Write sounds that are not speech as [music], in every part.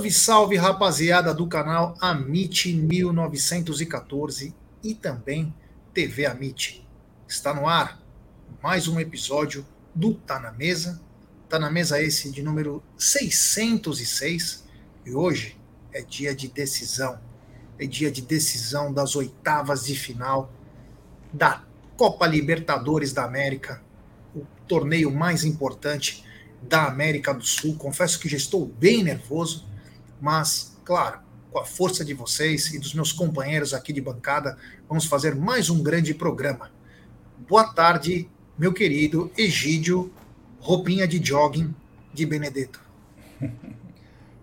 Salve, salve, rapaziada do canal Amit 1914 e também TV Amit. Está no ar mais um episódio do Tá na Mesa. Tá na mesa esse de número 606 e hoje é dia de decisão. É dia de decisão das oitavas de final da Copa Libertadores da América, o torneio mais importante da América do Sul. Confesso que já estou bem nervoso, mas, claro, com a força de vocês e dos meus companheiros aqui de bancada, vamos fazer mais um grande programa. Boa tarde, meu querido Egídio, roupinha de jogging de Benedetto. [laughs]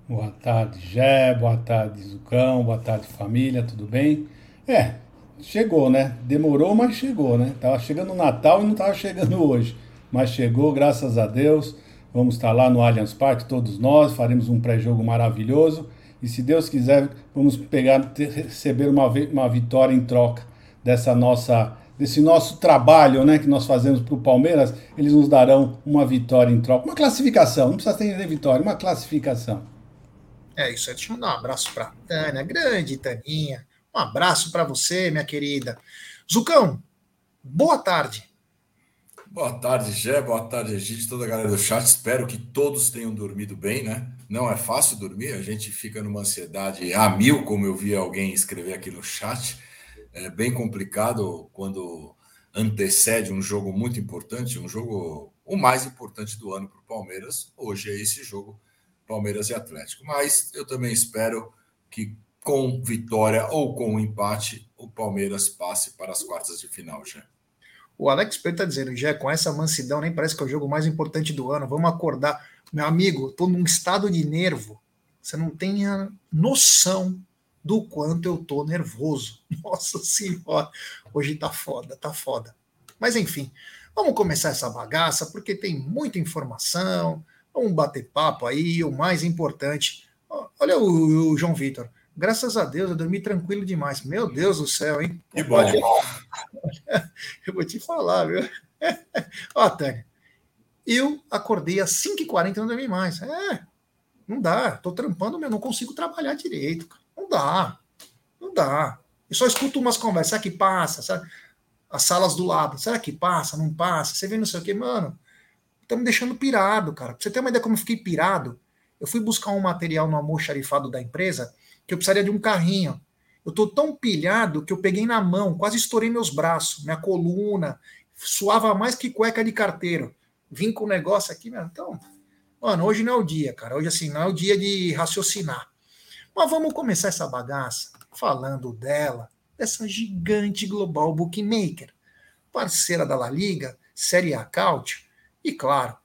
Boa tarde, Gé, boa tarde, Zucão, boa tarde, família, tudo bem? É, chegou, né? Demorou, mas chegou, né? Tava chegando o Natal e não tava chegando hoje, mas chegou, graças a Deus. Vamos estar lá no Allianz Parque, todos nós, faremos um pré-jogo maravilhoso. E se Deus quiser, vamos pegar, ter, receber uma, uma vitória em troca dessa nossa, desse nosso trabalho né, que nós fazemos para o Palmeiras. Eles nos darão uma vitória em troca. Uma classificação, não precisa ter vitória, uma classificação. É isso aí. Deixa eu mandar um abraço para Tânia, grande Taninha. Um abraço para você, minha querida. Zucão, boa tarde. Boa tarde, Gé. Boa tarde, Egito, toda a galera do chat. Espero que todos tenham dormido bem, né? Não é fácil dormir, a gente fica numa ansiedade a mil, como eu vi alguém escrever aqui no chat. É bem complicado quando antecede um jogo muito importante, um jogo o mais importante do ano para o Palmeiras. Hoje é esse jogo, Palmeiras e Atlético. Mas eu também espero que com vitória ou com empate, o Palmeiras passe para as quartas de final, já. O Alex Pedro está dizendo, já com essa mansidão, nem parece que é o jogo mais importante do ano. Vamos acordar. Meu amigo, estou num estado de nervo. Você não tem a noção do quanto eu tô nervoso. [laughs] Nossa senhora, hoje tá foda, tá foda. Mas enfim, vamos começar essa bagaça, porque tem muita informação. Vamos bater papo aí. O mais importante, olha o, o João Vitor. Graças a Deus, eu dormi tranquilo demais. Meu Deus do céu, hein? Que bom. [laughs] Eu vou te falar, viu? [laughs] Ó, Tânia, eu acordei às 5h40 e não dormi mais. É, não dá. Tô trampando, meu, não consigo trabalhar direito. Não dá. Não dá. Eu só escuto umas conversas. Será que passa? Sabe? As salas do lado. Será que passa? Não passa? Você vê não sei o quê. Mano, tá me deixando pirado, cara. Pra você ter uma ideia como eu fiquei pirado, eu fui buscar um material no almoxarifado da empresa que eu precisaria de um carrinho. Eu tô tão pilhado que eu peguei na mão, quase estourei meus braços, minha coluna, suava mais que cueca de carteiro. Vim com o negócio aqui, meu. Então, mano, hoje não é o dia, cara. Hoje, assim, não é o dia de raciocinar. Mas vamos começar essa bagaça falando dela, dessa gigante global bookmaker, parceira da La Liga, Série A Caute, e claro,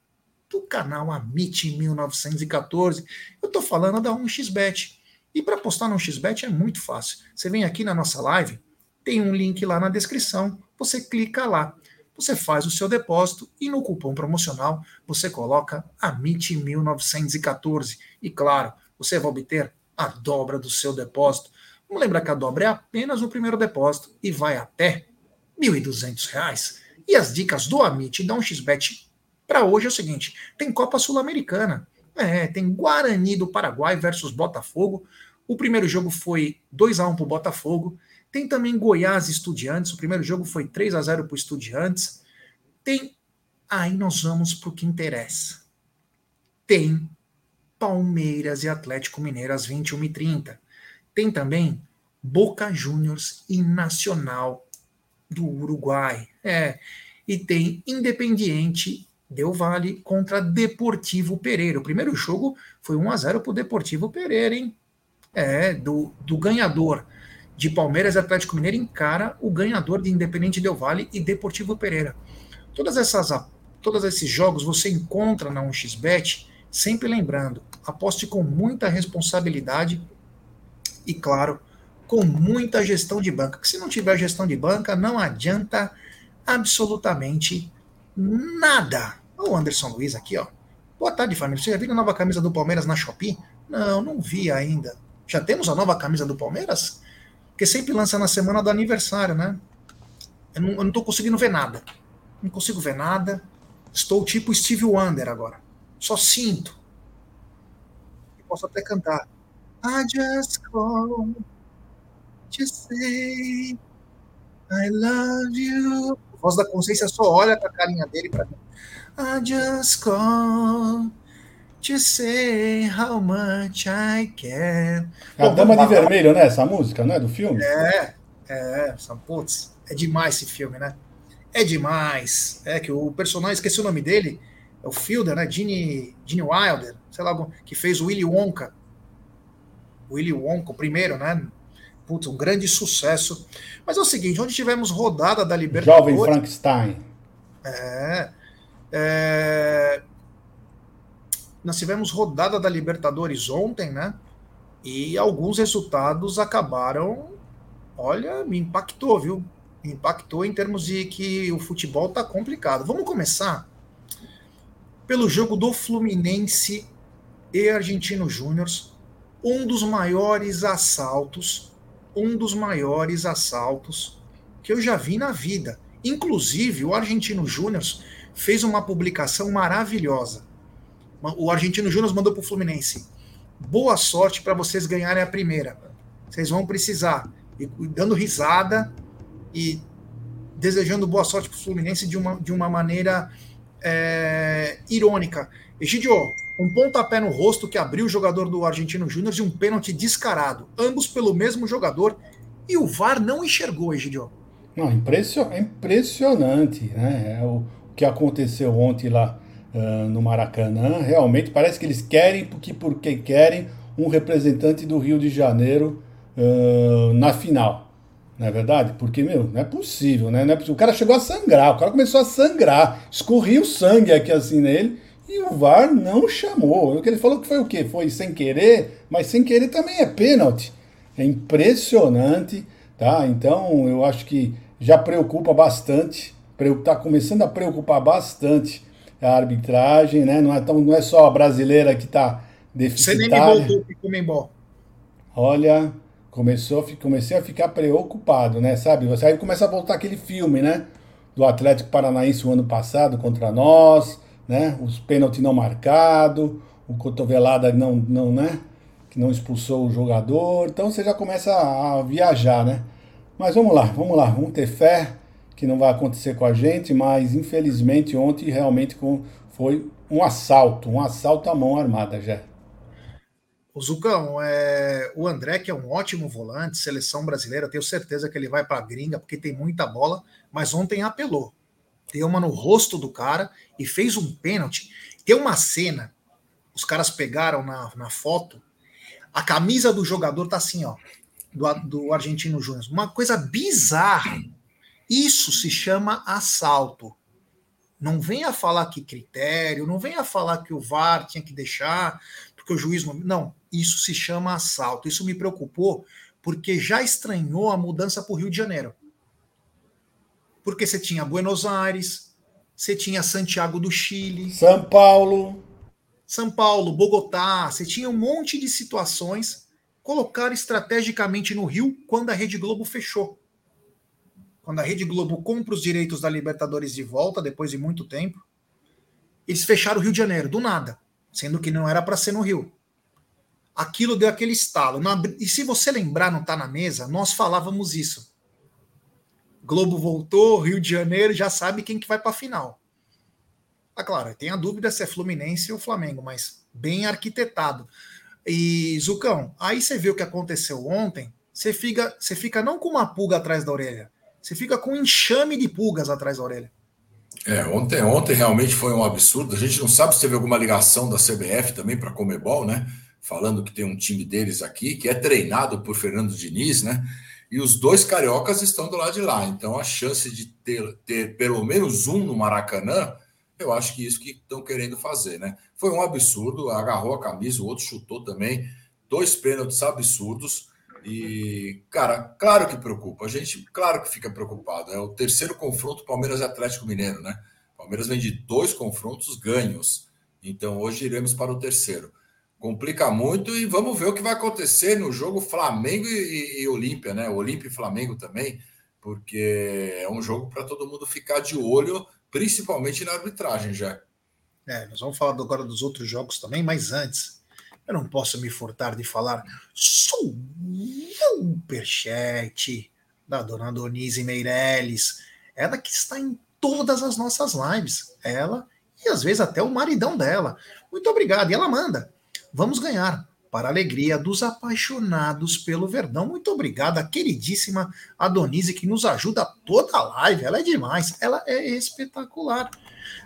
do canal Amit 1914. Eu tô falando da 1xBet e para postar no XBET é muito fácil. Você vem aqui na nossa live, tem um link lá na descrição, você clica lá. Você faz o seu depósito e no cupom promocional você coloca AMIT1914. E claro, você vai obter a dobra do seu depósito. Vamos lembrar que a dobra é apenas no primeiro depósito e vai até R$ 1.200. E as dicas do Amit da 1xBet para hoje é o seguinte: tem Copa Sul-Americana. É, tem Guarani do Paraguai versus Botafogo. O primeiro jogo foi 2 a 1 para o Botafogo. Tem também Goiás e Estudiantes. O primeiro jogo foi 3 a 0 para o Estudiantes. Tem. Aí nós vamos para o que interessa. Tem Palmeiras e Atlético Mineiro às 21h30. Tem também Boca Juniors e Nacional do Uruguai. É. E tem Independiente Deu Vale contra Deportivo Pereira. O primeiro jogo foi 1 a 0 para o Deportivo Pereira, hein? É, do, do ganhador de Palmeiras Atlético Mineiro encara o ganhador de Independente Del Vale e Deportivo Pereira. Todas essas, todos esses jogos você encontra na 1xBet, sempre lembrando, aposte com muita responsabilidade e, claro, com muita gestão de banca. Porque se não tiver gestão de banca, não adianta absolutamente nada. O Anderson Luiz aqui, ó. Boa tarde, família. Você já viu a nova camisa do Palmeiras na Shopee? Não, não vi ainda. Já temos a nova camisa do Palmeiras? Porque sempre lança na semana do aniversário, né? Eu não, eu não tô conseguindo ver nada. Não consigo ver nada. Estou tipo Steve Wonder agora. Só sinto. E posso até cantar. I just call to say I love you. A voz da consciência só olha pra carinha dele pra mim. I just call to say how much I care. É a Dama de Vermelho, né? Essa música, não é? Do filme? É, é. Putz, é demais esse filme, né? É demais. É que o personagem, esqueci o nome dele, é o Fielder, né? Gene, Gene Wilder, sei lá, que fez o Willy Wonka. Willy Wonka, o primeiro, né? Putz, um grande sucesso. Mas é o seguinte, onde tivemos rodada da Libertadores... Jovem Frankenstein. É, é, nós tivemos rodada da Libertadores ontem, né? E alguns resultados acabaram. Olha, me impactou, viu? Me impactou em termos de que o futebol tá complicado. Vamos começar pelo jogo do Fluminense e Argentino Júnior, um dos maiores assaltos, um dos maiores assaltos que eu já vi na vida. Inclusive, o Argentino Júnior fez uma publicação maravilhosa. O Argentino Júnior mandou para o Fluminense. Boa sorte para vocês ganharem a primeira. Vocês vão precisar. E dando risada e desejando boa sorte para o Fluminense de uma, de uma maneira é, irônica. Egidio, um pontapé no rosto que abriu o jogador do Argentino Júnior e um pênalti descarado. Ambos pelo mesmo jogador. E o VAR não enxergou, Egidio. Não, impressionante, né? É o que aconteceu ontem lá uh, no Maracanã. Realmente parece que eles querem, porque, porque querem, um representante do Rio de Janeiro uh, na final. Não é verdade? Porque, meu, não é possível, né? Não é possível. O cara chegou a sangrar, o cara começou a sangrar, escorria o sangue aqui assim nele, e o VAR não chamou. O que ele falou que foi o quê? Foi sem querer, mas sem querer também é pênalti. É impressionante, tá? Então, eu acho que já preocupa bastante, está começando a preocupar bastante a arbitragem, né? Não é, tão, não é só a brasileira que está deficitária. Você nem voltou Comembol. Olha, começou, comecei a ficar preocupado, né? Sabe? Você aí começa a voltar aquele filme, né? Do Atlético Paranaense o ano passado contra nós, né? Os pênaltis não marcados, o cotovelada não, não, né? Que não expulsou o jogador. Então você já começa a viajar, né? Mas vamos lá, vamos lá, vamos ter fé que não vai acontecer com a gente, mas infelizmente ontem realmente foi um assalto, um assalto à mão armada já. O Zucão, é, o André, que é um ótimo volante, seleção brasileira, tenho certeza que ele vai para a gringa, porque tem muita bola, mas ontem apelou. Deu uma no rosto do cara e fez um pênalti. Tem uma cena, os caras pegaram na, na foto, a camisa do jogador tá assim, ó, do, do Argentino Júnior. Uma coisa bizarra. Isso se chama assalto. Não venha falar que critério, não venha falar que o VAR tinha que deixar, porque o juiz não. Não, isso se chama assalto. Isso me preocupou, porque já estranhou a mudança para o Rio de Janeiro. Porque você tinha Buenos Aires, você tinha Santiago do Chile, São Paulo. São Paulo, Bogotá, você tinha um monte de situações. Colocaram estrategicamente no Rio quando a Rede Globo fechou quando a Rede Globo compra os direitos da Libertadores de volta, depois de muito tempo, eles fecharam o Rio de Janeiro, do nada, sendo que não era para ser no Rio. Aquilo deu aquele estalo. E se você lembrar, não está na mesa, nós falávamos isso. Globo voltou, Rio de Janeiro, já sabe quem que vai para a final. Ah, claro, tem a dúvida se é Fluminense ou Flamengo, mas bem arquitetado. E, Zucão, aí você vê o que aconteceu ontem, você fica, você fica não com uma pulga atrás da orelha, você fica com um enxame de pulgas atrás da orelha. É, ontem, ontem realmente foi um absurdo. A gente não sabe se teve alguma ligação da CBF também para Comebol, né? Falando que tem um time deles aqui, que é treinado por Fernando Diniz, né? E os dois cariocas estão do lado de lá. Então a chance de ter, ter pelo menos um no Maracanã, eu acho que isso que estão querendo fazer, né? Foi um absurdo, agarrou a camisa, o outro chutou também. Dois pênaltis absurdos. E, cara, claro que preocupa. A gente, claro que fica preocupado. É o terceiro confronto Palmeiras e Atlético Mineiro, né? Palmeiras vem de dois confrontos ganhos. Então, hoje iremos para o terceiro. Complica muito e vamos ver o que vai acontecer no jogo Flamengo e, e, Olímpia, né? Olímpia e Flamengo também, porque é um jogo para todo mundo ficar de olho, principalmente na arbitragem já. É, nós vamos falar agora dos outros jogos também, mas antes, eu não posso me furtar de falar superchat da dona Donise Meirelles. Ela que está em todas as nossas lives. Ela e às vezes até o maridão dela. Muito obrigado. E ela manda. Vamos ganhar. Para a alegria dos apaixonados pelo Verdão. Muito obrigada, queridíssima Adonise, que nos ajuda toda a live. Ela é demais. Ela é espetacular.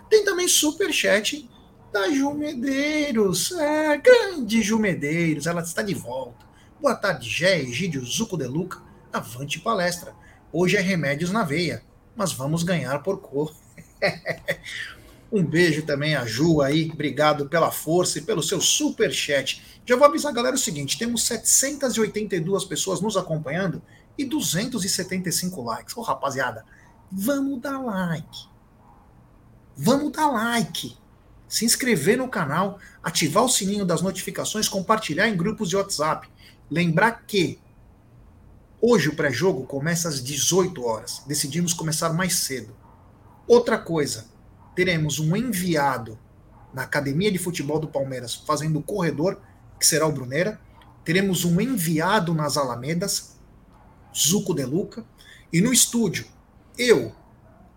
Tem também super chat da Ju Medeiros. É, grande Ju Medeiros. Ela está de volta. Boa tarde, Gé, Egídio, Zuco de Luca. Avante palestra. Hoje é remédios na veia, mas vamos ganhar por cor. [laughs] um beijo também a Ju aí, obrigado pela força e pelo seu super chat. Já vou avisar a galera o seguinte, temos 782 pessoas nos acompanhando e 275 likes. Ô rapaziada, vamos dar like. Vamos dar like. Se inscrever no canal, ativar o sininho das notificações, compartilhar em grupos de WhatsApp. Lembrar que Hoje o pré-jogo começa às 18 horas. Decidimos começar mais cedo. Outra coisa, teremos um enviado na Academia de Futebol do Palmeiras fazendo o corredor, que será o Bruneira. Teremos um enviado nas Alamedas, Zuco de Luca. E no estúdio, eu,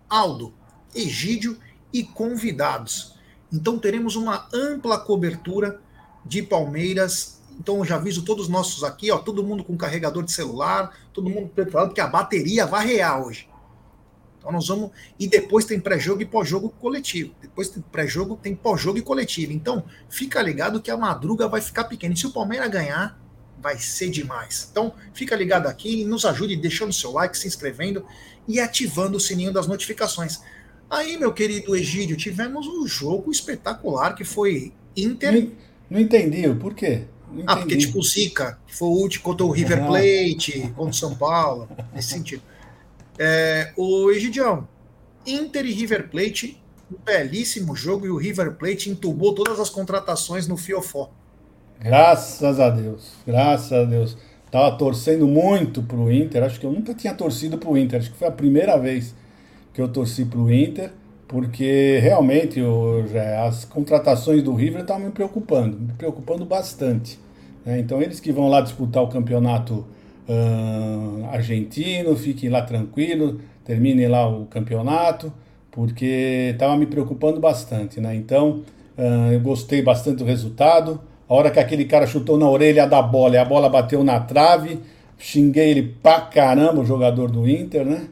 Aldo, Egídio e convidados. Então teremos uma ampla cobertura de Palmeiras então eu já aviso todos os nossos aqui, ó, todo mundo com carregador de celular, todo mundo preparado, que a bateria vai rear hoje. Então nós vamos. E depois tem pré-jogo e pós-jogo coletivo. Depois tem pré-jogo, tem pós-jogo e coletivo. Então, fica ligado que a madruga vai ficar pequena. E se o Palmeiras ganhar, vai ser demais. Então, fica ligado aqui e nos ajude deixando seu like, se inscrevendo e ativando o sininho das notificações. Aí, meu querido Egídio, tivemos um jogo espetacular que foi Inter. Não, não entendi, por quê? Ah, porque tipo o Zica, que foi o último contra o River Plate, contra o São Paulo, nesse sentido. É, o Egidião, Inter e River Plate, um belíssimo jogo, e o River Plate entubou todas as contratações no Fiofó. Graças a Deus, graças a Deus. Tava torcendo muito pro Inter, acho que eu nunca tinha torcido pro Inter, acho que foi a primeira vez que eu torci pro Inter, porque realmente já, as contratações do River estavam me preocupando, me preocupando bastante. Né? Então eles que vão lá disputar o campeonato uh, argentino, fiquem lá tranquilo, terminem lá o campeonato, porque estava me preocupando bastante. Né? Então uh, eu gostei bastante do resultado. A hora que aquele cara chutou na orelha da bola e a bola bateu na trave, xinguei ele pra caramba, o jogador do Inter, né?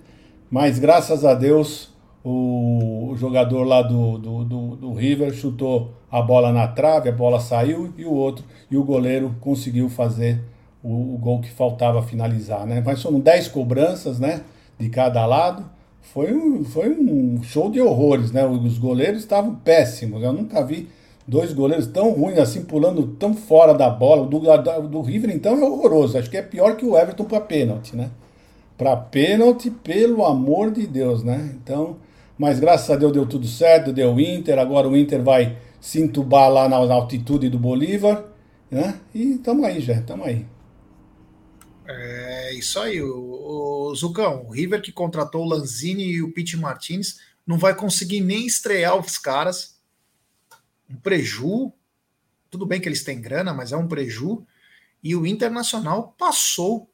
Mas graças a Deus o, jogador lá do, do, do, do, River chutou a bola na trave, a bola saiu e o outro, e o goleiro conseguiu fazer o, o gol que faltava finalizar, né? Mas foram 10 cobranças, né? De cada lado. Foi um, foi um show de horrores, né? Os goleiros estavam péssimos. Eu nunca vi dois goleiros tão ruins assim, pulando tão fora da bola. Do, do River, então, é horroroso. Acho que é pior que o Everton para pênalti, né? Para pênalti, pelo amor de Deus, né? Então, mas graças a Deus deu tudo certo, deu Inter, agora o Inter vai se entubar lá na, altitude do Bolívar, né? E estamos aí já, estamos aí. É isso aí, o, o, Zucão, o River que contratou o Lanzini e o Pete Martins não vai conseguir nem estrear os caras. Um preju, tudo bem que eles têm grana, mas é um preju. E o Internacional passou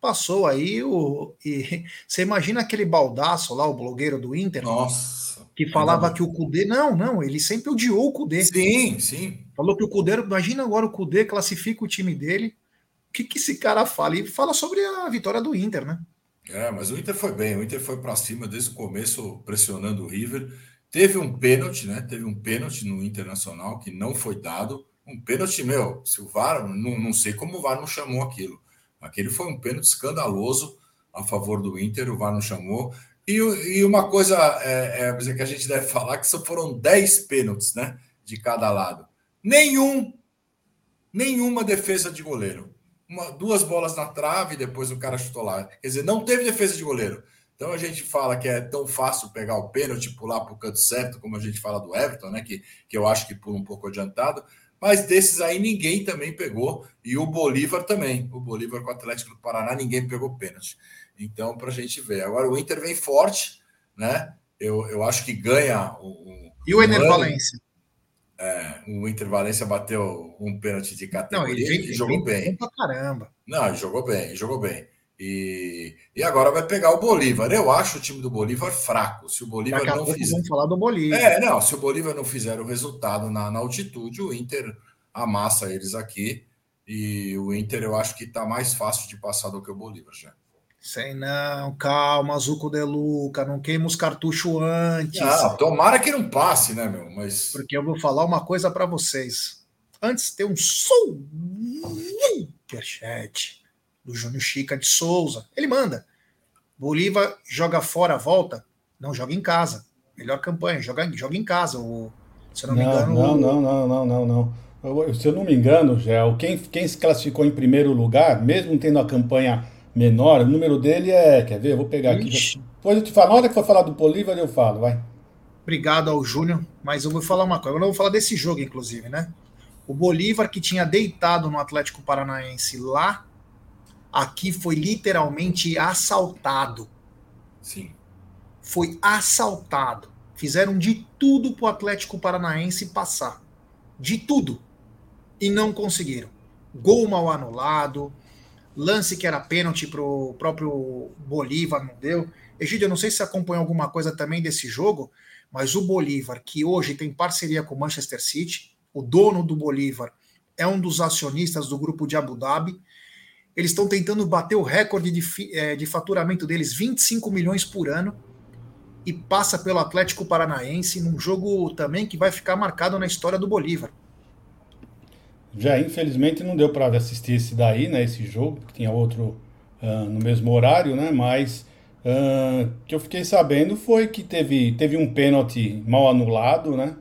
passou aí o. E, [laughs] você imagina aquele baldaço lá, o blogueiro do Inter? Nossa. Que falava que o Cudê. Não, não, ele sempre odiou o Cudê. Sim, sim. Falou que o Cudê. Imagina agora o Cudê classifica o time dele. O que, que esse cara fala? E fala sobre a vitória do Inter, né? É, mas o Inter foi bem. O Inter foi para cima desde o começo, pressionando o River. Teve um pênalti, né? Teve um pênalti no Internacional que não foi dado. Um pênalti, meu, se o VAR, não, não sei como o VAR não chamou aquilo. Aquele foi um pênalti escandaloso a favor do Inter, o VAR não chamou. E, e uma coisa é, é, que a gente deve falar que foram 10 pênaltis né, de cada lado. Nenhum, nenhuma defesa de goleiro. Uma, duas bolas na trave, depois o cara chutou lá. Quer dizer, não teve defesa de goleiro. Então a gente fala que é tão fácil pegar o pênalti, pular para o canto certo, como a gente fala do Everton, né? Que, que eu acho que pula um pouco adiantado mas desses aí ninguém também pegou, e o Bolívar também. O Bolívar com o Atlético do Paraná, ninguém pegou pênalti. Então, para a gente ver. Agora, o Inter vem forte, né? Eu, eu acho que ganha o. E o Ener Valência? É, o Inter Valência bateu um pênalti de categoria Não, ele, e jogou bem. Pra caramba. Não, ele jogou bem, jogou bem. E, e agora vai pegar o Bolívar. Eu acho o time do Bolívar fraco. Se o Bolívar Daqui não fizer. vamos falar do Bolívar. É, não, se o Bolívar não fizer o resultado na, na altitude, o Inter amassa eles aqui. E o Inter eu acho que está mais fácil de passar do que o Bolívar já. Sei não, calma, Zuco de Luca, não queima os cartuchos antes. Não, tomara que não passe, né, meu? Mas. Porque eu vou falar uma coisa para vocês. Antes tem um superchat do Júnior Chica de Souza. Ele manda. Bolívar joga fora, volta. Não joga em casa. Melhor campanha, joga, joga em casa. O, se eu não, não me engano. Não, não, não, não, não, não. Eu, se eu não me engano, Gel, quem, quem se classificou em primeiro lugar, mesmo tendo a campanha menor, o número dele é. Quer ver? Eu vou pegar aqui. Ixi. Depois eu te falo. Na hora que for falar do Bolívar, eu falo, vai. Obrigado ao Júnior, mas eu vou falar uma coisa. Eu não vou falar desse jogo, inclusive, né? O Bolívar, que tinha deitado no Atlético Paranaense lá, aqui foi literalmente assaltado. Sim. Foi assaltado. Fizeram de tudo pro Atlético Paranaense passar. De tudo. E não conseguiram. Gol mal anulado, lance que era pênalti pro próprio Bolívar, não deu. Egídio, eu não sei se você acompanhou alguma coisa também desse jogo, mas o Bolívar, que hoje tem parceria com o Manchester City, o dono do Bolívar é um dos acionistas do grupo de Abu Dhabi. Eles estão tentando bater o recorde de, é, de faturamento deles, 25 milhões por ano, e passa pelo Atlético Paranaense num jogo também que vai ficar marcado na história do Bolívar. Já, infelizmente, não deu para assistir esse daí, né? Esse jogo, que tinha outro uh, no mesmo horário, né? Mas o uh, que eu fiquei sabendo foi que teve, teve um pênalti mal anulado, né?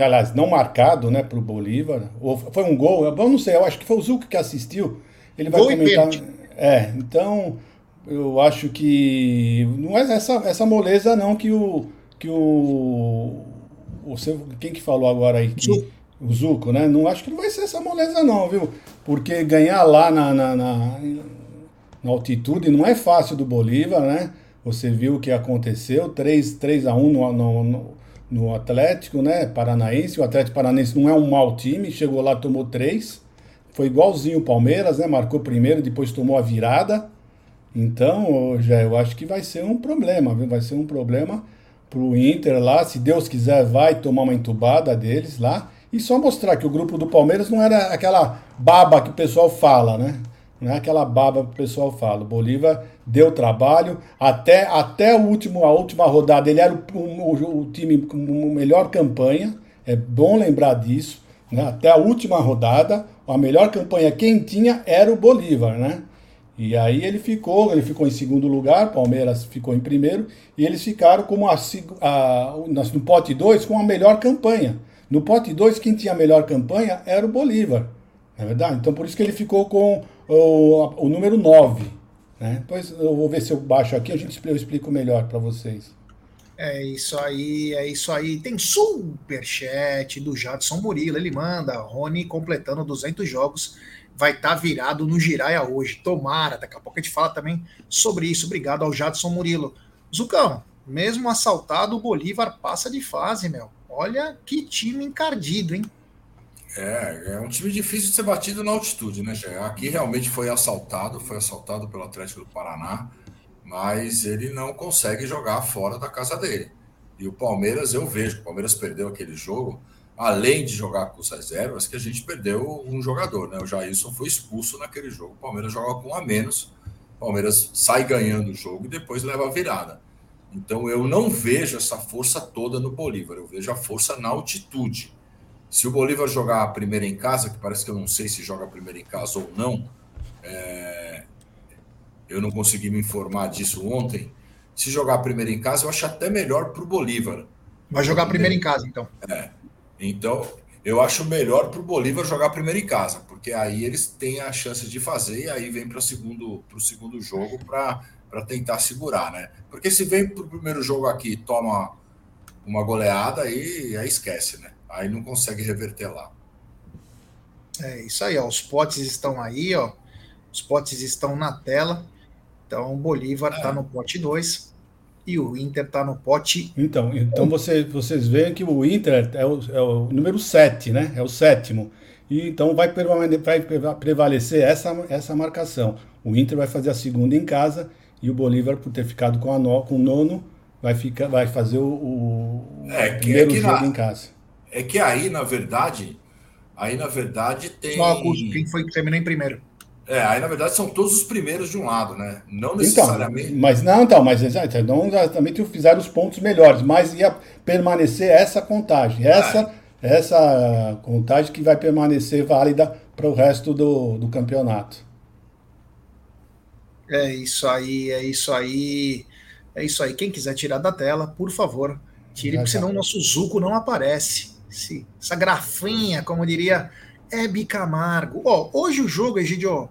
aliás, não marcado, né, para o Bolívar. Ou foi um gol, eu não sei, eu acho que foi o Zuco que assistiu. Ele vai gol comentar. É, então eu acho que não é essa, essa moleza não que o que o, o seu, quem que falou agora aí que, o Zuco, né? Não acho que não vai ser essa moleza não, viu? Porque ganhar lá na, na, na, na altitude não é fácil do Bolívar, né? Você viu o que aconteceu, 3, 3 a 1 no, no, no no Atlético, né, Paranaense. O Atlético Paranaense não é um mau time, chegou lá, tomou três. Foi igualzinho o Palmeiras, né? Marcou primeiro, depois tomou a virada. Então, já eu acho que vai ser um problema, viu? Vai ser um problema pro Inter lá. Se Deus quiser, vai tomar uma entubada deles lá. E só mostrar que o grupo do Palmeiras não era aquela baba que o pessoal fala, né? Não é aquela baba que o pessoal fala. O Bolívar deu trabalho. Até, até o último, a última rodada, ele era o, o, o time com melhor campanha. É bom lembrar disso. Né? Até a última rodada, a melhor campanha quem tinha era o Bolívar, né? E aí ele ficou, ele ficou em segundo lugar, Palmeiras ficou em primeiro, e eles ficaram como a, a, no pote 2 com a melhor campanha. No pote 2, quem tinha a melhor campanha era o Bolívar. Não é verdade? Então por isso que ele ficou com o, o número 9. Né? Depois eu vou ver se eu baixo aqui, a gente eu explico melhor para vocês. É isso aí, é isso aí. Tem superchat do Jadson Murilo. Ele manda, Rony completando 200 jogos, vai estar tá virado no Giraia hoje. Tomara, daqui a pouco a gente fala também sobre isso. Obrigado ao Jadson Murilo. Zucão, mesmo assaltado, o Bolívar passa de fase, meu. Olha que time encardido, hein? É, é um time difícil de ser batido na altitude, né, Gê? Aqui realmente foi assaltado, foi assaltado pelo Atlético do Paraná, mas ele não consegue jogar fora da casa dele. E o Palmeiras, eu vejo o Palmeiras perdeu aquele jogo, além de jogar com os reservas, que a gente perdeu um jogador, né? O Jailson foi expulso naquele jogo. O Palmeiras joga com um a menos, o Palmeiras sai ganhando o jogo e depois leva a virada. Então eu não vejo essa força toda no Bolívar, eu vejo a força na altitude. Se o Bolívar jogar a primeira em casa, que parece que eu não sei se joga a primeira em casa ou não, é... eu não consegui me informar disso ontem. Se jogar a primeira em casa, eu acho até melhor para o Bolívar. Vai jogar a primeira em casa, então. É. Então, eu acho melhor para o Bolívar jogar a primeira em casa, porque aí eles têm a chance de fazer e aí vem para o segundo, segundo jogo para tentar segurar, né? Porque se vem para o primeiro jogo aqui e toma uma goleada, aí, aí esquece, né? aí não consegue reverter lá. É isso aí, ó. Os potes estão aí, ó. Os potes estão na tela. Então o Bolívar está é. no pote 2. e o Inter está no pote. Então, então você, vocês veem que o Inter é o, é o número 7, né? É o sétimo. E então vai, vai prevalecer essa, essa marcação. O Inter vai fazer a segunda em casa e o Bolívar, por ter ficado com, a no, com o nono, vai, ficar, vai fazer o, o é, primeiro é jogo na, em casa. É que aí, na verdade, aí na verdade tem. Curso? Quem foi que terminou em primeiro? É, aí na verdade são todos os primeiros de um lado, né? Não então, necessariamente. Então, mas não, então, mas não exatamente fizeram os pontos melhores, mas ia permanecer essa contagem. Essa, é. essa contagem que vai permanecer válida para o resto do, do campeonato. É isso aí, é isso aí. É isso aí. Quem quiser tirar da tela, por favor, tire, porque senão o nosso Zuco não aparece. Essa grafinha, como diria Hebe Camargo. Ó, hoje o jogo, Egidio,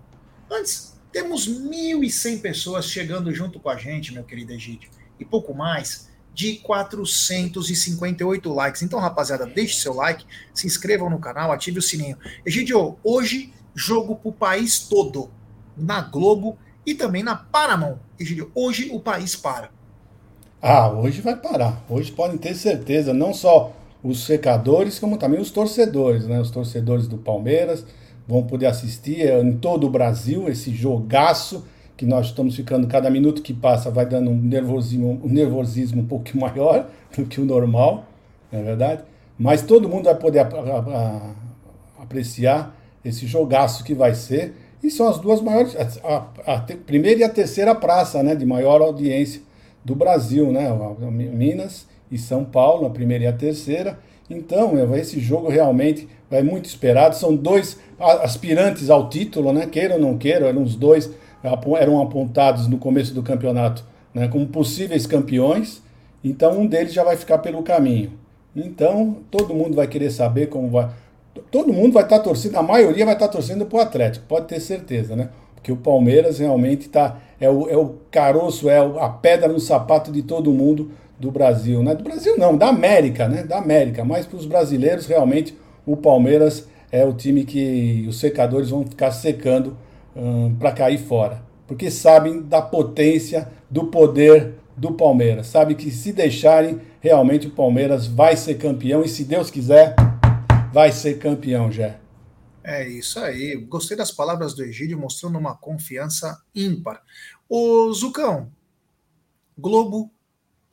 antes temos 1.100 pessoas chegando junto com a gente, meu querido Egidio, e pouco mais de 458 likes. Então, rapaziada, deixe seu like, se inscrevam no canal, ative o sininho. Egidio, hoje jogo pro país todo, na Globo e também na Paramount. Egidio, hoje o país para. Ah, hoje vai parar. Hoje podem ter certeza, não só os secadores, como também os torcedores, né? Os torcedores do Palmeiras vão poder assistir em todo o Brasil esse jogaço que nós estamos ficando cada minuto que passa vai dando um nervosismo, um nervosismo um pouco [laughs] maior do que o normal, não é verdade? Mas todo mundo vai poder a, a, a, apreciar esse jogaço que vai ser e são as duas maiores, a, a, primeira e a terceira praça, né, de maior audiência do Brasil, né, Minas e São Paulo, a primeira e a terceira. Então, esse jogo realmente é muito esperado. São dois aspirantes ao título, né? Queiram ou não queiram, eram os dois eram apontados no começo do campeonato né, como possíveis campeões. Então, um deles já vai ficar pelo caminho. Então, todo mundo vai querer saber como vai. Todo mundo vai estar torcendo, a maioria vai estar torcendo para o Atlético, pode ter certeza, né? Porque o Palmeiras realmente tá, é, o, é o caroço, é a pedra no sapato de todo mundo do Brasil, né? Do Brasil não, da América, né? Da América. Mas para os brasileiros, realmente, o Palmeiras é o time que os secadores vão ficar secando hum, para cair fora. Porque sabem da potência, do poder do Palmeiras. Sabe que se deixarem, realmente o Palmeiras vai ser campeão e se Deus quiser, vai ser campeão, já. É isso aí. Gostei das palavras do Egídio, mostrando uma confiança ímpar. O Zucão, Globo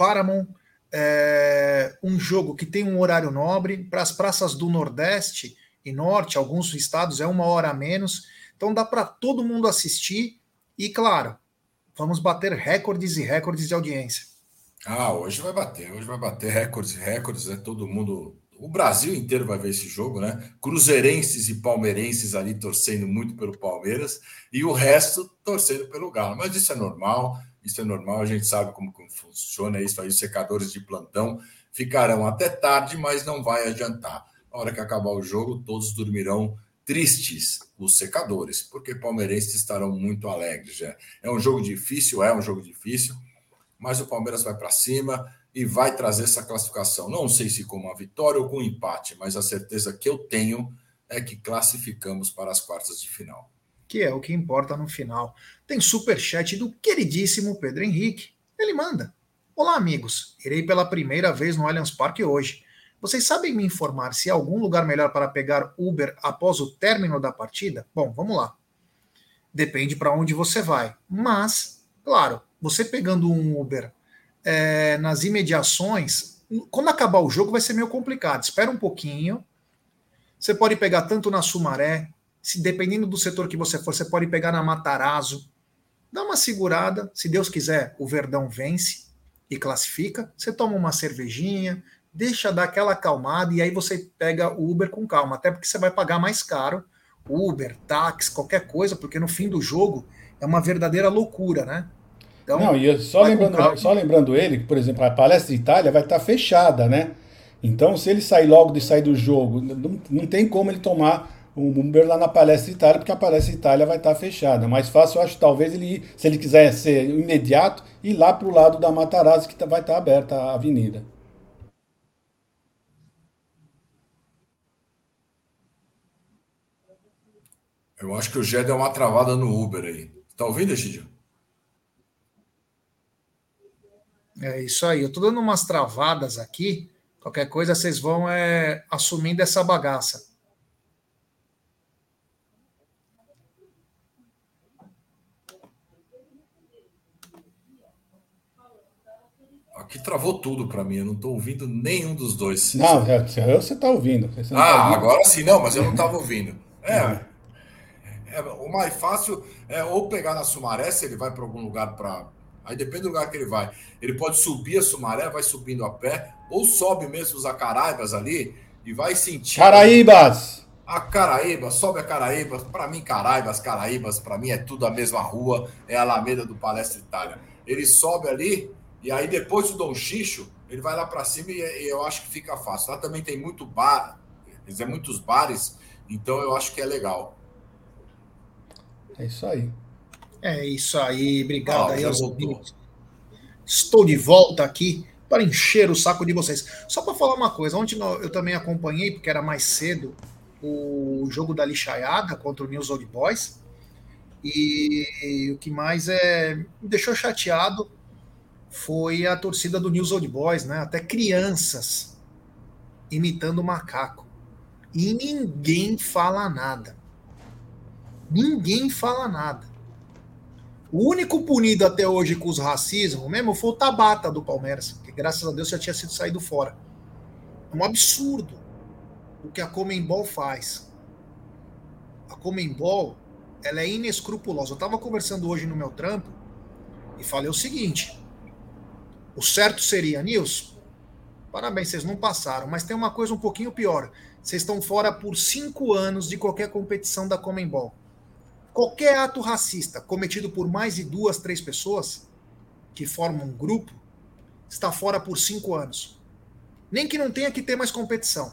Paramount, é, um jogo que tem um horário nobre, para as praças do Nordeste e Norte, alguns estados é uma hora a menos, então dá para todo mundo assistir e, claro, vamos bater recordes e recordes de audiência. Ah, hoje vai bater, hoje vai bater recordes e recordes, é todo mundo. O Brasil inteiro vai ver esse jogo, né? Cruzeirenses e palmeirenses ali torcendo muito pelo Palmeiras e o resto torcendo pelo Galo. Mas isso é normal. Isso é normal, a gente sabe como, funciona isso aí. Os secadores de plantão ficarão até tarde, mas não vai adiantar. Na hora que acabar o jogo, todos dormirão tristes, os secadores, porque palmeirenses estarão muito alegres. Já. É um jogo difícil, é um jogo difícil, mas o Palmeiras vai para cima e vai trazer essa classificação. Não sei se com uma vitória ou com um empate, mas a certeza que eu tenho é que classificamos para as quartas de final que é o que importa no final. Tem super chat do queridíssimo Pedro Henrique. Ele manda: Olá, amigos. Irei pela primeira vez no Allianz Parque hoje. Vocês sabem me informar se há algum lugar melhor para pegar Uber após o término da partida? Bom, vamos lá. Depende para onde você vai. Mas, claro, você pegando um Uber é, nas imediações, quando acabar o jogo vai ser meio complicado. Espera um pouquinho. Você pode pegar tanto na Sumaré, se dependendo do setor que você for, você pode pegar na Matarazzo, dá uma segurada, se Deus quiser, o Verdão vence e classifica, você toma uma cervejinha, deixa dar aquela acalmada e aí você pega o Uber com calma, até porque você vai pagar mais caro, Uber, táxi, qualquer coisa, porque no fim do jogo é uma verdadeira loucura, né? Então, não, e só lembrando, só lembrando ele que, por exemplo, a palestra de Itália vai estar fechada, né? Então, se ele sair logo de sair do jogo, não, não tem como ele tomar o Uber lá na Palestra Itália, porque a Palestra Itália vai estar fechada. Mais fácil, eu acho, talvez, ele, se ele quiser ser imediato, ir lá para o lado da Matarazzo, que tá, vai estar aberta a avenida. Eu acho que o Gé deu uma travada no Uber aí. Tá ouvindo, Egidio? É isso aí. Eu tô dando umas travadas aqui. Qualquer coisa vocês vão é, assumindo essa bagaça. Aqui travou tudo para mim, eu não estou ouvindo nenhum dos dois. Não, você está ouvindo. Você ah, tá ouvindo. agora sim, não, mas eu não estava ouvindo. É, é, é, o mais fácil é ou pegar na Sumaré, se ele vai para algum lugar para. Aí depende do lugar que ele vai. Ele pode subir a Sumaré, vai subindo a pé, ou sobe mesmo os Acaraibas ali e vai sentir. Caraíbas! A Caraíba, sobe a Caraíba. Para mim, Caraíbas, Caraíbas, para mim é tudo a mesma rua, é a Alameda do Palestra Itália. Ele sobe ali, e aí depois do Dom Xixo, ele vai lá para cima e, e, eu acho que fica fácil. Lá também tem muito bar, quer dizer, muitos bares, então eu acho que é legal. É isso aí. É isso aí, obrigado ah, aí aos. Estou de volta aqui para encher o saco de vocês. Só para falar uma coisa, ontem eu também acompanhei, porque era mais cedo, o jogo da lixaiada contra o News Old Boys. E, e o que mais é me deixou chateado foi a torcida do News Old Boys, né? Até crianças imitando macaco. E ninguém fala nada. Ninguém fala nada. O único punido até hoje com os racismos mesmo foi o Tabata do Palmeiras, que graças a Deus já tinha sido saído fora. É um absurdo o que a Comembol faz. A Comembol, ela é inescrupulosa. Eu estava conversando hoje no meu trampo e falei o seguinte: o certo seria, Nils, parabéns, vocês não passaram, mas tem uma coisa um pouquinho pior. Vocês estão fora por cinco anos de qualquer competição da Comembol. Qualquer ato racista cometido por mais de duas, três pessoas que formam um grupo está fora por cinco anos. Nem que não tenha que ter mais competição.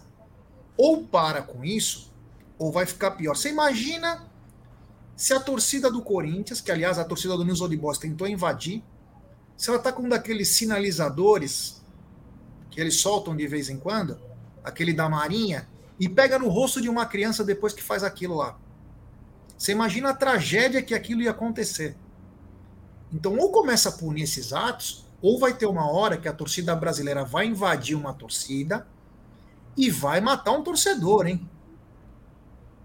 Ou para com isso, ou vai ficar pior. Você imagina se a torcida do Corinthians, que aliás a torcida do News Old Boys tentou invadir, se ela está com um daqueles sinalizadores que eles soltam de vez em quando, aquele da Marinha, e pega no rosto de uma criança depois que faz aquilo lá. Você imagina a tragédia que aquilo ia acontecer. Então, ou começa a punir esses atos, ou vai ter uma hora que a torcida brasileira vai invadir uma torcida e vai matar um torcedor, hein?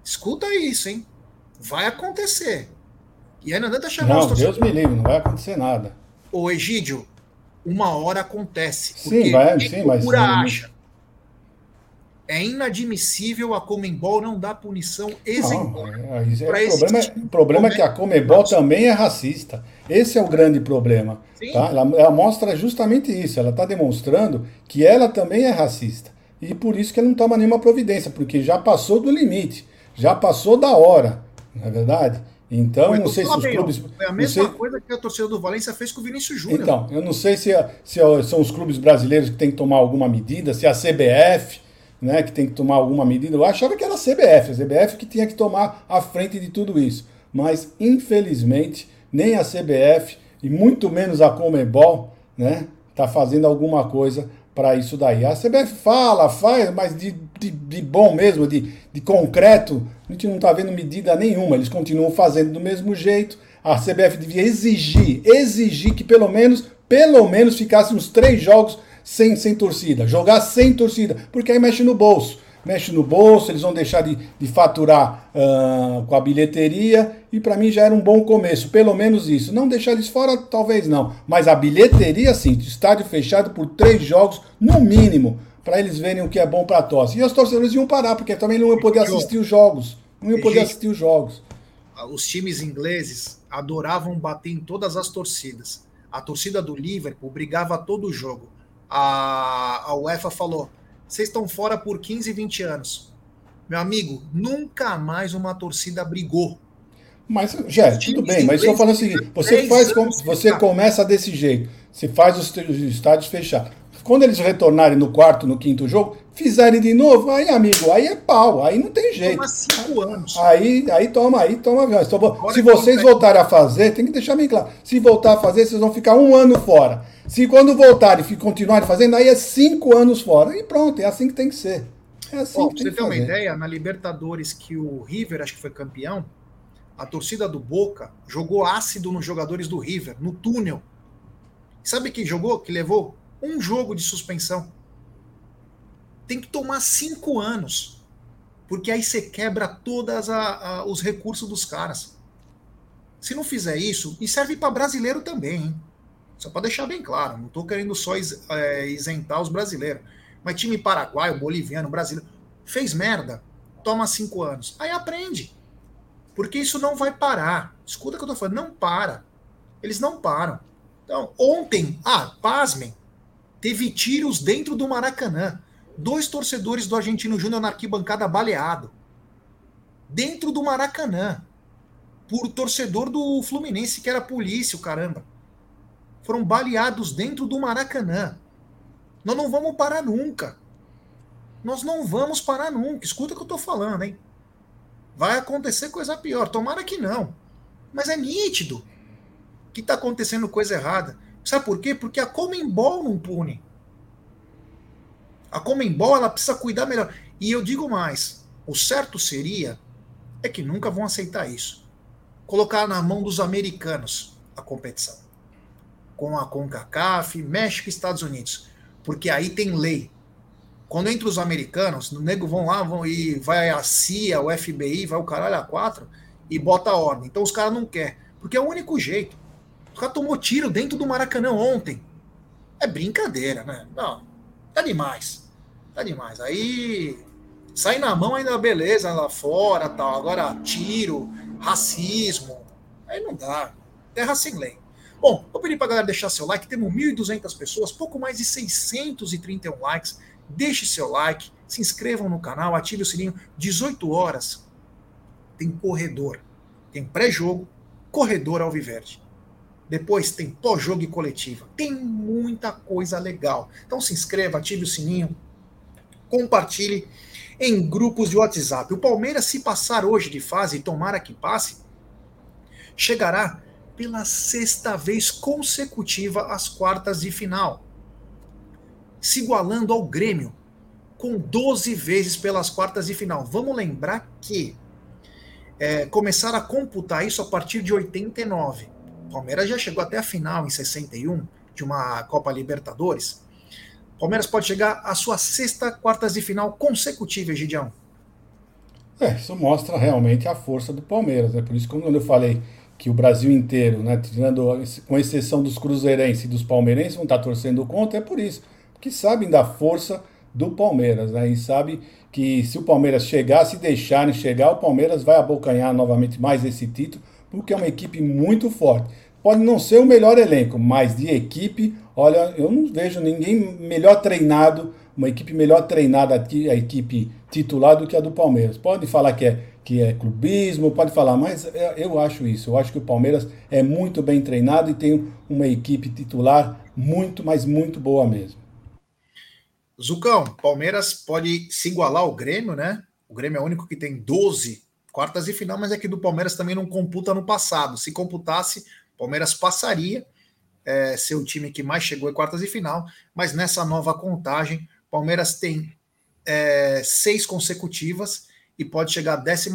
Escuta isso, hein? Vai acontecer. E aí não adianta chamar não, os torcedores. Deus me livre, não vai acontecer nada. Ô, Egídio, uma hora acontece. Sim, vai, sim, mas. Acha. É inadmissível a Comembol não dar punição exemplar. É, é, é, o problema, tipo o problema é que a Comembol também é racista. Esse é o grande problema. Tá? Ela, ela mostra justamente isso. Ela está demonstrando que ela também é racista. E por isso que ela não toma nenhuma providência, porque já passou do limite, já passou da hora, não é verdade? Então, não sei se os clubes. Foi a mesma sei... coisa que a torcida do Valência fez com o Vinícius Júnior. Então, eu não sei se, se são os clubes brasileiros que têm que tomar alguma medida, se é a CBF né, que tem que tomar alguma medida. Eu achava que era a CBF, a CBF que tinha que tomar a frente de tudo isso. Mas, infelizmente, nem a CBF e muito menos a Comebol né, está fazendo alguma coisa para isso daí. A CBF fala, faz, mas de, de, de, bom mesmo, de, de concreto, a gente não está vendo medida nenhuma. Eles continuam fazendo do mesmo jeito. A CBF devia exigir, exigir que pelo menos, pelo menos ficasse uns três jogos sem, sem torcida. Jogar sem torcida, porque aí mexe no bolso mexe no bolso, eles vão deixar de, de faturar uh, com a bilheteria, e para mim já era um bom começo, pelo menos isso. Não deixar eles fora, talvez não, mas a bilheteria sim, estádio fechado por três jogos, no mínimo, para eles verem o que é bom para a tosse. E os torcedores iam parar, porque também não iam poder assistir os jogos. Não iam poder assistir os jogos. Os times ingleses adoravam bater em todas as torcidas. A torcida do Liverpool brigava todo o jogo. A, a UEFA falou: vocês estão fora por 15, 20 anos. Meu amigo, nunca mais uma torcida brigou. Mas, já, tudo bem, mas estou falando o seguinte: você faz como, você começa desse jeito, você faz os, os estádios fechados. Quando eles retornarem no quarto, no quinto jogo, fizerem de novo, aí, amigo, aí é pau, aí não tem jeito. Toma cinco anos. Aí, aí toma, aí toma. Se vocês voltarem a fazer, tem que deixar bem claro. Se voltar a fazer, vocês vão ficar um ano fora. Se quando voltarem e continuarem fazendo, aí é cinco anos fora. E pronto, é assim que tem que ser. É assim Bom, que você ter uma ideia, na Libertadores que o River, acho que foi campeão, a torcida do Boca jogou ácido nos jogadores do River, no túnel. Sabe quem jogou? Que levou um jogo de suspensão. Tem que tomar cinco anos. Porque aí você quebra todos os recursos dos caras. Se não fizer isso, e serve para brasileiro também, hein? Só para deixar bem claro, não estou querendo só é, isentar os brasileiros. Mas time paraguaio, boliviano, brasileiro, fez merda, toma cinco anos. Aí aprende. Porque isso não vai parar. Escuta o que eu tô falando, não para. Eles não param. Então, ontem, ah, pasmem, teve tiros dentro do Maracanã. Dois torcedores do Argentino Júnior na arquibancada baleado. Dentro do Maracanã. Por torcedor do Fluminense, que era polícia, o caramba. Foram baleados dentro do Maracanã. Nós não vamos parar nunca. Nós não vamos parar nunca. Escuta o que eu tô falando, hein? Vai acontecer coisa pior. Tomara que não. Mas é nítido que está acontecendo coisa errada. Sabe por quê? Porque a Comembol não pune. A Comembol ela precisa cuidar melhor. E eu digo mais: o certo seria é que nunca vão aceitar isso. Colocar na mão dos americanos a competição. Com a CONCACAF, México e Estados Unidos. Porque aí tem lei. Quando entra os americanos, no nego vão lá, vão e vai a CIA, o FBI, vai o caralho a quatro e bota a ordem. Então os caras não querem. Porque é o único jeito. O cara tomou tiro dentro do Maracanã ontem. É brincadeira, né? Não, tá demais. Tá demais. Aí sai na mão ainda beleza lá fora, tal. Agora tiro, racismo. Aí não dá. Terra sem lei. Bom, vou pedir pra galera deixar seu like. Temos 1.200 pessoas, pouco mais de 631 likes deixe seu like, se inscrevam no canal, ative o sininho. 18 horas tem corredor, tem pré-jogo, corredor Alviverde. Depois tem pós-jogo e coletiva. Tem muita coisa legal. Então se inscreva, ative o sininho, compartilhe em grupos de WhatsApp. O Palmeiras, se passar hoje de fase, e tomara que passe, chegará pela sexta vez consecutiva às quartas de final se igualando ao Grêmio, com 12 vezes pelas quartas de final. Vamos lembrar que é, começaram a computar isso a partir de 89. Palmeiras já chegou até a final em 61 de uma Copa Libertadores. Palmeiras pode chegar à sua sexta quartas de final consecutiva, Gidião. É, isso mostra realmente a força do Palmeiras. Né? Por isso, quando eu falei que o Brasil inteiro, né, tirando, com exceção dos cruzeirenses e dos palmeirenses, vão estar torcendo contra, é por isso que sabem da força do Palmeiras, né? E sabe que se o Palmeiras chegar, se deixarem chegar, o Palmeiras vai abocanhar novamente mais esse título, porque é uma equipe muito forte. Pode não ser o melhor elenco, mas de equipe, olha, eu não vejo ninguém melhor treinado, uma equipe melhor treinada aqui, a equipe titular do que a do Palmeiras. Pode falar que é, que é clubismo, pode falar, mas eu acho isso. Eu acho que o Palmeiras é muito bem treinado e tem uma equipe titular muito, mas muito boa mesmo. Zucão, Palmeiras pode se igualar ao Grêmio, né? O Grêmio é o único que tem 12 quartas de final, mas é que do Palmeiras também não computa no passado. Se computasse, Palmeiras passaria, é, ser o time que mais chegou em quartas de final, mas nessa nova contagem, Palmeiras tem é, seis consecutivas e pode chegar a 12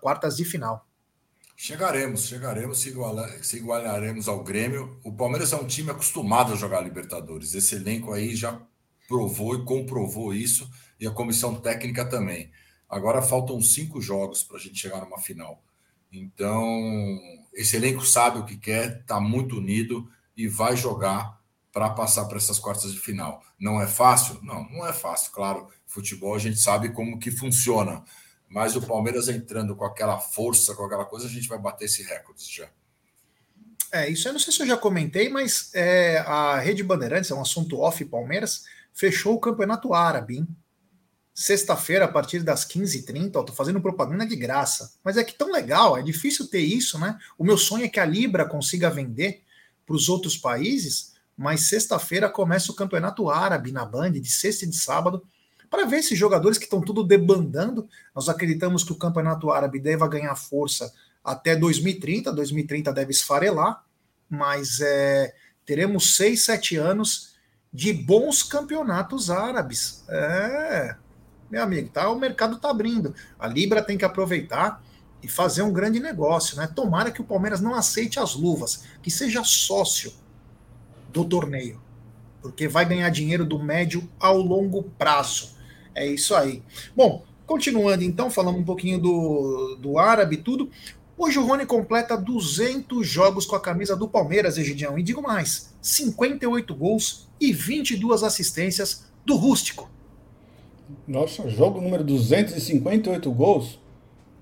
quartas de final. Chegaremos, chegaremos, se, igualar, se igualaremos ao Grêmio. O Palmeiras é um time acostumado a jogar Libertadores. Esse elenco aí já provou e comprovou isso, e a comissão técnica também. Agora faltam cinco jogos para a gente chegar numa final. Então, esse elenco sabe o que quer, está muito unido e vai jogar para passar para essas quartas de final. Não é fácil? Não, não é fácil. Claro, futebol a gente sabe como que funciona. Mas o Palmeiras entrando com aquela força, com aquela coisa, a gente vai bater esse recorde já. É, isso eu não sei se eu já comentei, mas é, a Rede Bandeirantes, é um assunto off Palmeiras, fechou o Campeonato Árabe, hein? Sexta-feira, a partir das 15h30, ó, tô fazendo propaganda de graça. Mas é que tão legal, é difícil ter isso, né? O meu sonho é que a Libra consiga vender para os outros países, mas sexta-feira começa o Campeonato Árabe na Band, de sexta e de sábado, para ver esses jogadores que estão tudo debandando. Nós acreditamos que o Campeonato Árabe deva ganhar força até 2030, 2030 deve esfarelar, mas é, teremos seis, sete anos de bons campeonatos árabes. É, meu amigo, tá, o mercado está abrindo. A Libra tem que aproveitar e fazer um grande negócio, né? Tomara que o Palmeiras não aceite as luvas, que seja sócio do torneio, porque vai ganhar dinheiro do médio ao longo prazo. É isso aí. Bom, continuando então, falando um pouquinho do, do árabe tudo. Hoje o Rony completa 200 jogos com a camisa do Palmeiras, Egidião. E digo mais, 58 gols e 22 assistências do Rústico. Nossa, jogo número 258 gols?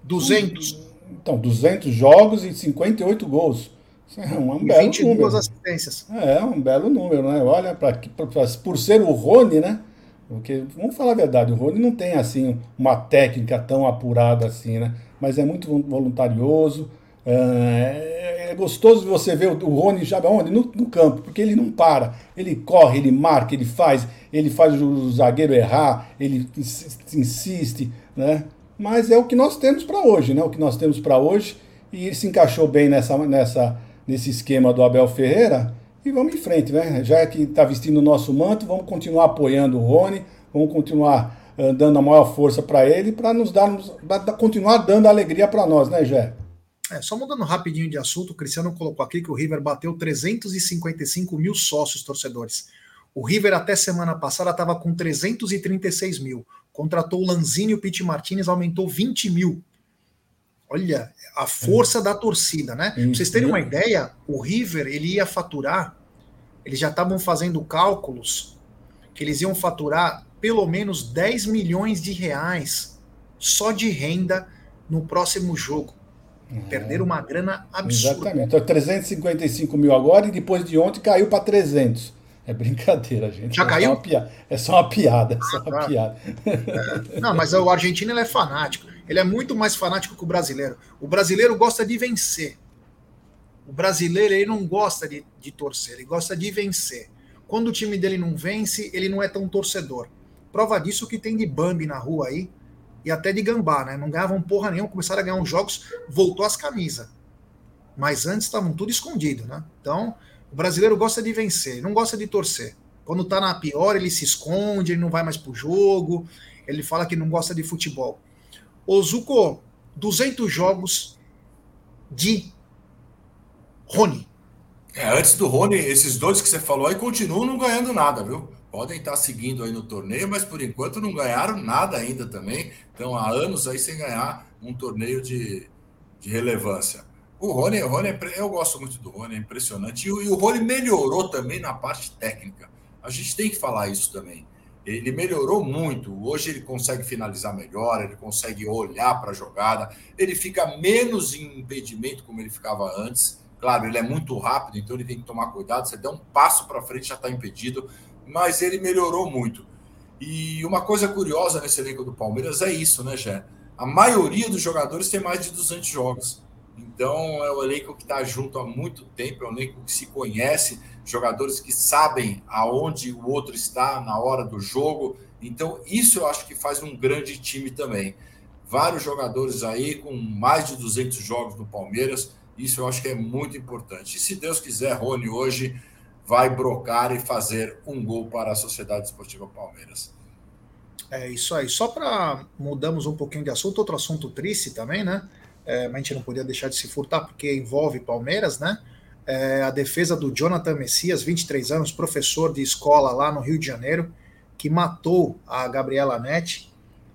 200. Então, 200 jogos e 58 gols. É um, um belo 22 número. assistências. É, um belo número, né? Olha, pra, pra, por ser o Rony, né? Porque, vamos falar a verdade, o Rony não tem, assim, uma técnica tão apurada assim, né? Mas é muito voluntarioso. É, é gostoso você ver o Rony já onde? No, no, campo, porque ele não para. Ele corre, ele marca, ele faz, ele faz o zagueiro errar, ele insiste, né? Mas é o que nós temos para hoje, né? O que nós temos para hoje. E ele se encaixou bem nessa, nessa, nesse esquema do Abel Ferreira. E vamos em frente, né? Já que está vestindo o nosso manto, vamos continuar apoiando o Rony, vamos continuar uh, dando a maior força para ele, para nos dar, continuar dando alegria para nós, né, Jé? É, só mudando rapidinho de assunto, o Cristiano colocou aqui que o River bateu 355 mil sócios torcedores. O River até semana passada estava com 336 mil. Contratou o Lanzini e o Pete Martinez, aumentou 20 mil. Olha, a força é. da torcida, né? Pra vocês terem uma ideia, o River ele ia faturar, eles já estavam fazendo cálculos que eles iam faturar pelo menos 10 milhões de reais só de renda no próximo jogo. Uhum. Perderam uma grana absurda. Exatamente. Então, 355 mil agora e depois de ontem caiu para 300. É brincadeira, gente. Já é caiu? Só é só uma piada. É só uma ah, tá. piada. É. Não, mas o argentino ele é fanático. Ele é muito mais fanático que o brasileiro. O brasileiro gosta de vencer. O brasileiro ele não gosta de, de torcer, ele gosta de vencer. Quando o time dele não vence, ele não é tão torcedor. Prova disso que tem de Bambi na rua aí, e até de Gambá, né? Não ganhavam porra nenhuma, começaram a ganhar uns jogos, voltou as camisas. Mas antes estavam tudo escondido, né? Então, o brasileiro gosta de vencer, não gosta de torcer. Quando tá na pior, ele se esconde, ele não vai mais pro jogo, ele fala que não gosta de futebol. Ô Zuko, 200 jogos de Rony. É, antes do Rony, esses dois que você falou aí continuam não ganhando nada, viu? Podem estar seguindo aí no torneio, mas por enquanto não ganharam nada ainda também. Então, há anos aí sem ganhar um torneio de, de relevância. O Rony, o Rony é, eu gosto muito do Rony, é impressionante. E, e o Rony melhorou também na parte técnica. A gente tem que falar isso também. Ele melhorou muito. Hoje ele consegue finalizar melhor, ele consegue olhar para a jogada, ele fica menos em impedimento como ele ficava antes. Claro, ele é muito rápido, então ele tem que tomar cuidado. Você der um passo para frente, já está impedido mas ele melhorou muito. E uma coisa curiosa nesse elenco do Palmeiras é isso, né, Jé? A maioria dos jogadores tem mais de 200 jogos. Então, é um elenco que está junto há muito tempo, é um elenco que se conhece, jogadores que sabem aonde o outro está na hora do jogo. Então, isso eu acho que faz um grande time também. Vários jogadores aí com mais de 200 jogos no Palmeiras, isso eu acho que é muito importante. E se Deus quiser, Rony, hoje vai brocar e fazer um gol para a Sociedade Esportiva Palmeiras. É isso aí. Só para mudamos um pouquinho de assunto, outro assunto triste também, né? É, mas a gente não podia deixar de se furtar porque envolve Palmeiras, né? É, a defesa do Jonathan Messias, 23 anos, professor de escola lá no Rio de Janeiro, que matou a Gabriela Nete,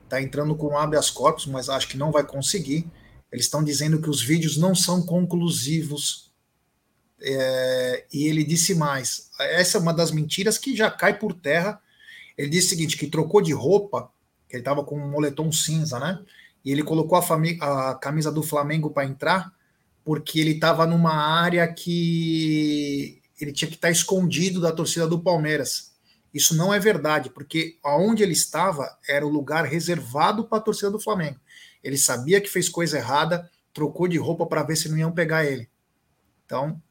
tá entrando com habeas corpus, mas acho que não vai conseguir. Eles estão dizendo que os vídeos não são conclusivos é, e ele disse mais: essa é uma das mentiras que já cai por terra. Ele disse o seguinte: que trocou de roupa, que ele estava com um moletom cinza, né? E ele colocou a, a camisa do Flamengo para entrar, porque ele estava numa área que ele tinha que estar tá escondido da torcida do Palmeiras. Isso não é verdade, porque aonde ele estava era o lugar reservado para a torcida do Flamengo. Ele sabia que fez coisa errada, trocou de roupa para ver se não iam pegar ele. Então,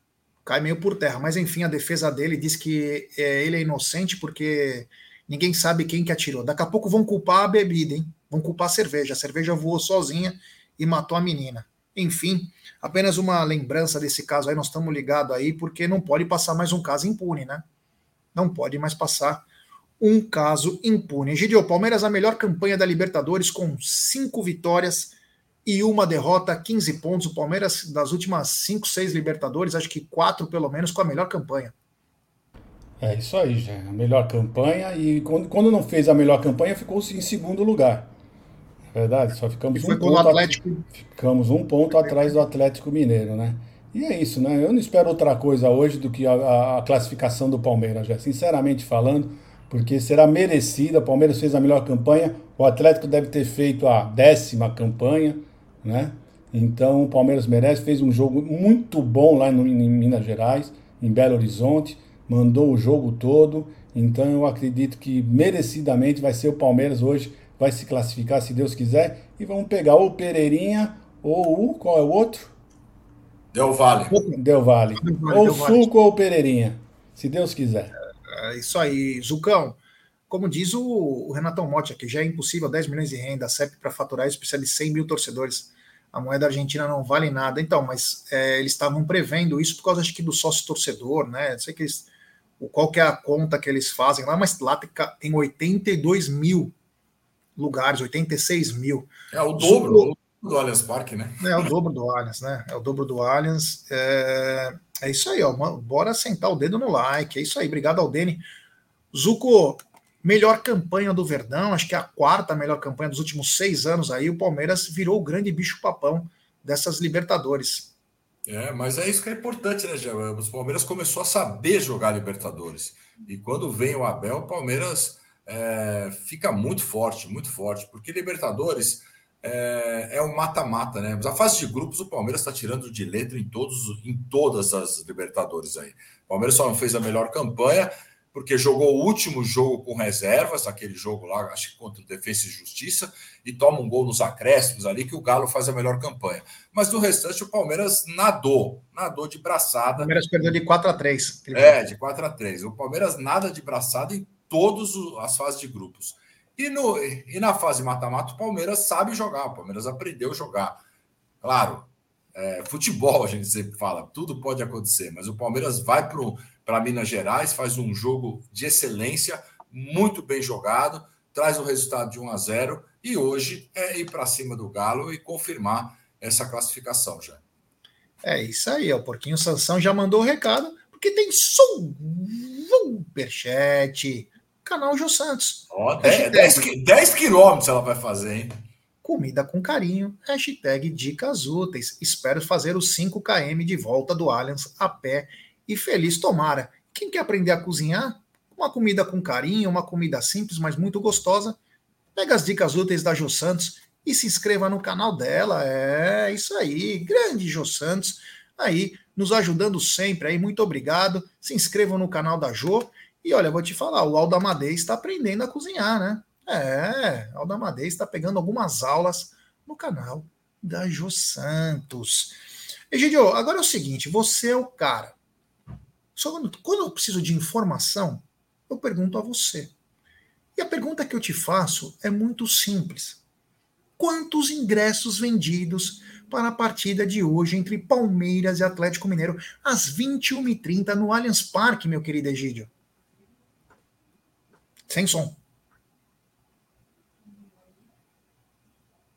cai meio por terra. Mas enfim, a defesa dele diz que é, ele é inocente porque ninguém sabe quem que atirou. Daqui a pouco vão culpar a bebida, hein? Vão culpar a cerveja. A cerveja voou sozinha e matou a menina. Enfim, apenas uma lembrança desse caso aí, nós estamos ligados aí, porque não pode passar mais um caso impune, né? Não pode mais passar um caso impune. Gidio, Palmeiras a melhor campanha da Libertadores com cinco vitórias e uma derrota, 15 pontos. O Palmeiras, das últimas 5, 6 Libertadores, acho que quatro pelo menos, com a melhor campanha. É isso aí, já. A melhor campanha. E quando, quando não fez a melhor campanha, ficou em segundo lugar. É verdade, só ficamos um ponto, Atlético. ficamos um ponto atrás do Atlético Mineiro, né? E é isso, né? Eu não espero outra coisa hoje do que a, a- a classificação do Palmeiras, já, sinceramente falando, porque será merecida. O Palmeiras fez a melhor campanha, o Atlético deve ter feito a décima campanha, né? Então o Palmeiras merece, fez um jogo muito bom lá no, em Minas Gerais, em Belo Horizonte, mandou o jogo todo. Então eu acredito que merecidamente vai ser o Palmeiras hoje, vai se classificar se Deus quiser. E vamos pegar ou o Pereirinha ou o. Qual é o outro? Del Vale. Del Valle. Del Valle, Ou Del Valle. Suco ou Pereirinha, se Deus quiser. É isso aí, Zucão. Como diz o, o Renatão Motti aqui, já é impossível 10 milhões de renda, a CEP para faturar isso precisa de 100 mil torcedores. A moeda argentina não vale nada. Então, mas é, eles estavam prevendo isso por causa, acho que, do sócio torcedor, né? Não sei que eles, o- qual que é a conta que eles fazem lá, mas lá tem, tem 82 mil lugares, 86 mil. É o dobro do Allianz Parque, né? É o dobro do Allianz, né? É o dobro do Allianz. É, é isso aí, ó. Bora sentar o dedo no like. É isso aí. Obrigado ao Dene. Zuco, melhor campanha do Verdão, acho que é a quarta melhor campanha dos últimos seis anos aí. O Palmeiras virou o grande bicho-papão dessas Libertadores. É, mas é isso que é importante, né, Gé? Os Palmeiras começou a saber jogar Libertadores. E quando vem o Abel, o Palmeiras é, fica muito forte, muito forte, porque Libertadores é, é um mata-mata, né? Mas a fase de grupos, o Palmeiras está tirando de letra em, todos, em todas as Libertadores aí. O Palmeiras só não fez a melhor campanha porque jogou o último jogo com reservas, aquele jogo lá, acho que contra o Defesa e Justiça, e toma um gol nos acréscimos ali, que o Galo faz a melhor campanha. Mas no restante, o Palmeiras nadou, nadou de O braçada. Palmeiras perdeu de 4 a 3 É, de 4 a 3. O Palmeiras nada de braçada em todas as fases de grupos. E, no, e na fase mata-mata, o Palmeiras sabe jogar, o Palmeiras aprendeu a jogar. Claro, é, futebol a gente sempre fala, tudo pode acontecer, mas o Palmeiras vai para Minas Gerais, faz um jogo de excelência, muito bem jogado, traz o resultado de 1 a 0 e hoje é ir para cima do Galo e confirmar essa classificação já. É isso aí, ó. O Porquinho Sansão já mandou o recado, porque tem superchat. Canal Jô Santos. Ó, 10, 10, 10 quilômetros ela vai fazer, hein? Comida com carinho, hashtag dicas úteis. Espero fazer os 5 km de volta do Allianz a pé e feliz tomara. Quem quer aprender a cozinhar? Uma comida com carinho, uma comida simples, mas muito gostosa. Pega as dicas úteis da Jô Santos e se inscreva no canal dela. É isso aí, grande Jô Santos, aí nos ajudando sempre aí. Muito obrigado. Se inscrevam no canal da Jô. E olha, vou te falar, o Aldo Amadei está aprendendo a cozinhar, né? É, Aldo Amadei está pegando algumas aulas no canal da Jô Santos. Egidio, agora é o seguinte, você é o cara. Só quando, quando eu preciso de informação, eu pergunto a você. E a pergunta que eu te faço é muito simples. Quantos ingressos vendidos para a partida de hoje entre Palmeiras e Atlético Mineiro às 21h30 no Allianz Parque, meu querido Egídio? Sem som.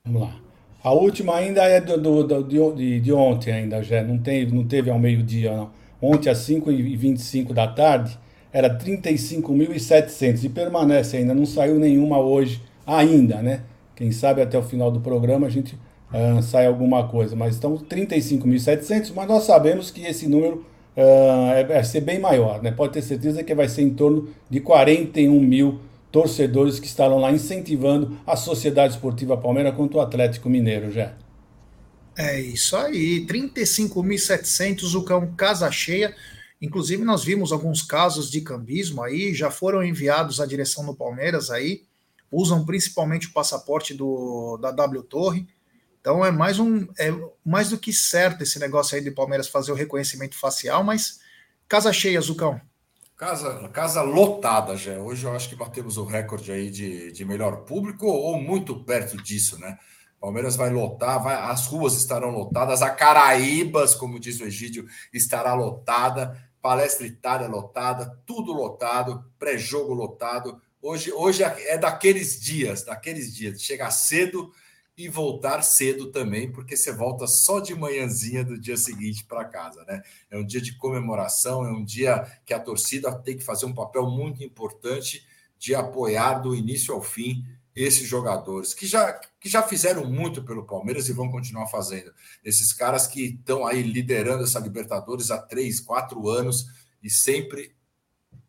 Vamos lá. A última ainda é do, do, do- de, de ontem ainda, já. Não teve, não teve ao meio-dia, não. Ontem, às 5h25 da tarde, era 35.700 e permanece ainda. Não saiu nenhuma hoje ainda, né? Quem sabe até o final do programa a gente ah, sai alguma coisa. Mas estão 35.700, mas nós sabemos que esse número é- vai ser bem maior, né? Pode ter certeza que vai ser em torno de 41 mil torcedores que estarão lá incentivando a Sociedade Esportiva Palmeiras contra o Atlético Mineiro, já. É isso aí, 35.700, o cão casa cheia. Inclusive, nós vimos alguns casos de cambismo aí, já foram enviados à direção do Palmeiras aí, usam principalmente o passaporte do, da W Torre. Então é mais um é mais do que certo esse negócio aí de Palmeiras fazer o reconhecimento facial, mas casa cheia, Zucão. Casa, casa lotada já. Hoje eu acho que batemos o recorde aí de, de melhor público ou muito perto disso, né? Palmeiras vai lotar, vai, as ruas estarão lotadas, a Caraíbas, como diz o Egídio, estará lotada, Palestra Itália lotada, tudo lotado, pré-jogo lotado. Hoje, hoje é daqueles dias, daqueles dias, chegar cedo e voltar cedo também, porque você volta só de manhãzinha do dia seguinte para casa, né? É um dia de comemoração, é um dia que a torcida tem que fazer um papel muito importante de apoiar do início ao fim esses jogadores que já, que já fizeram muito pelo Palmeiras e vão continuar fazendo. Esses caras que estão aí liderando essa Libertadores há três, quatro anos e sempre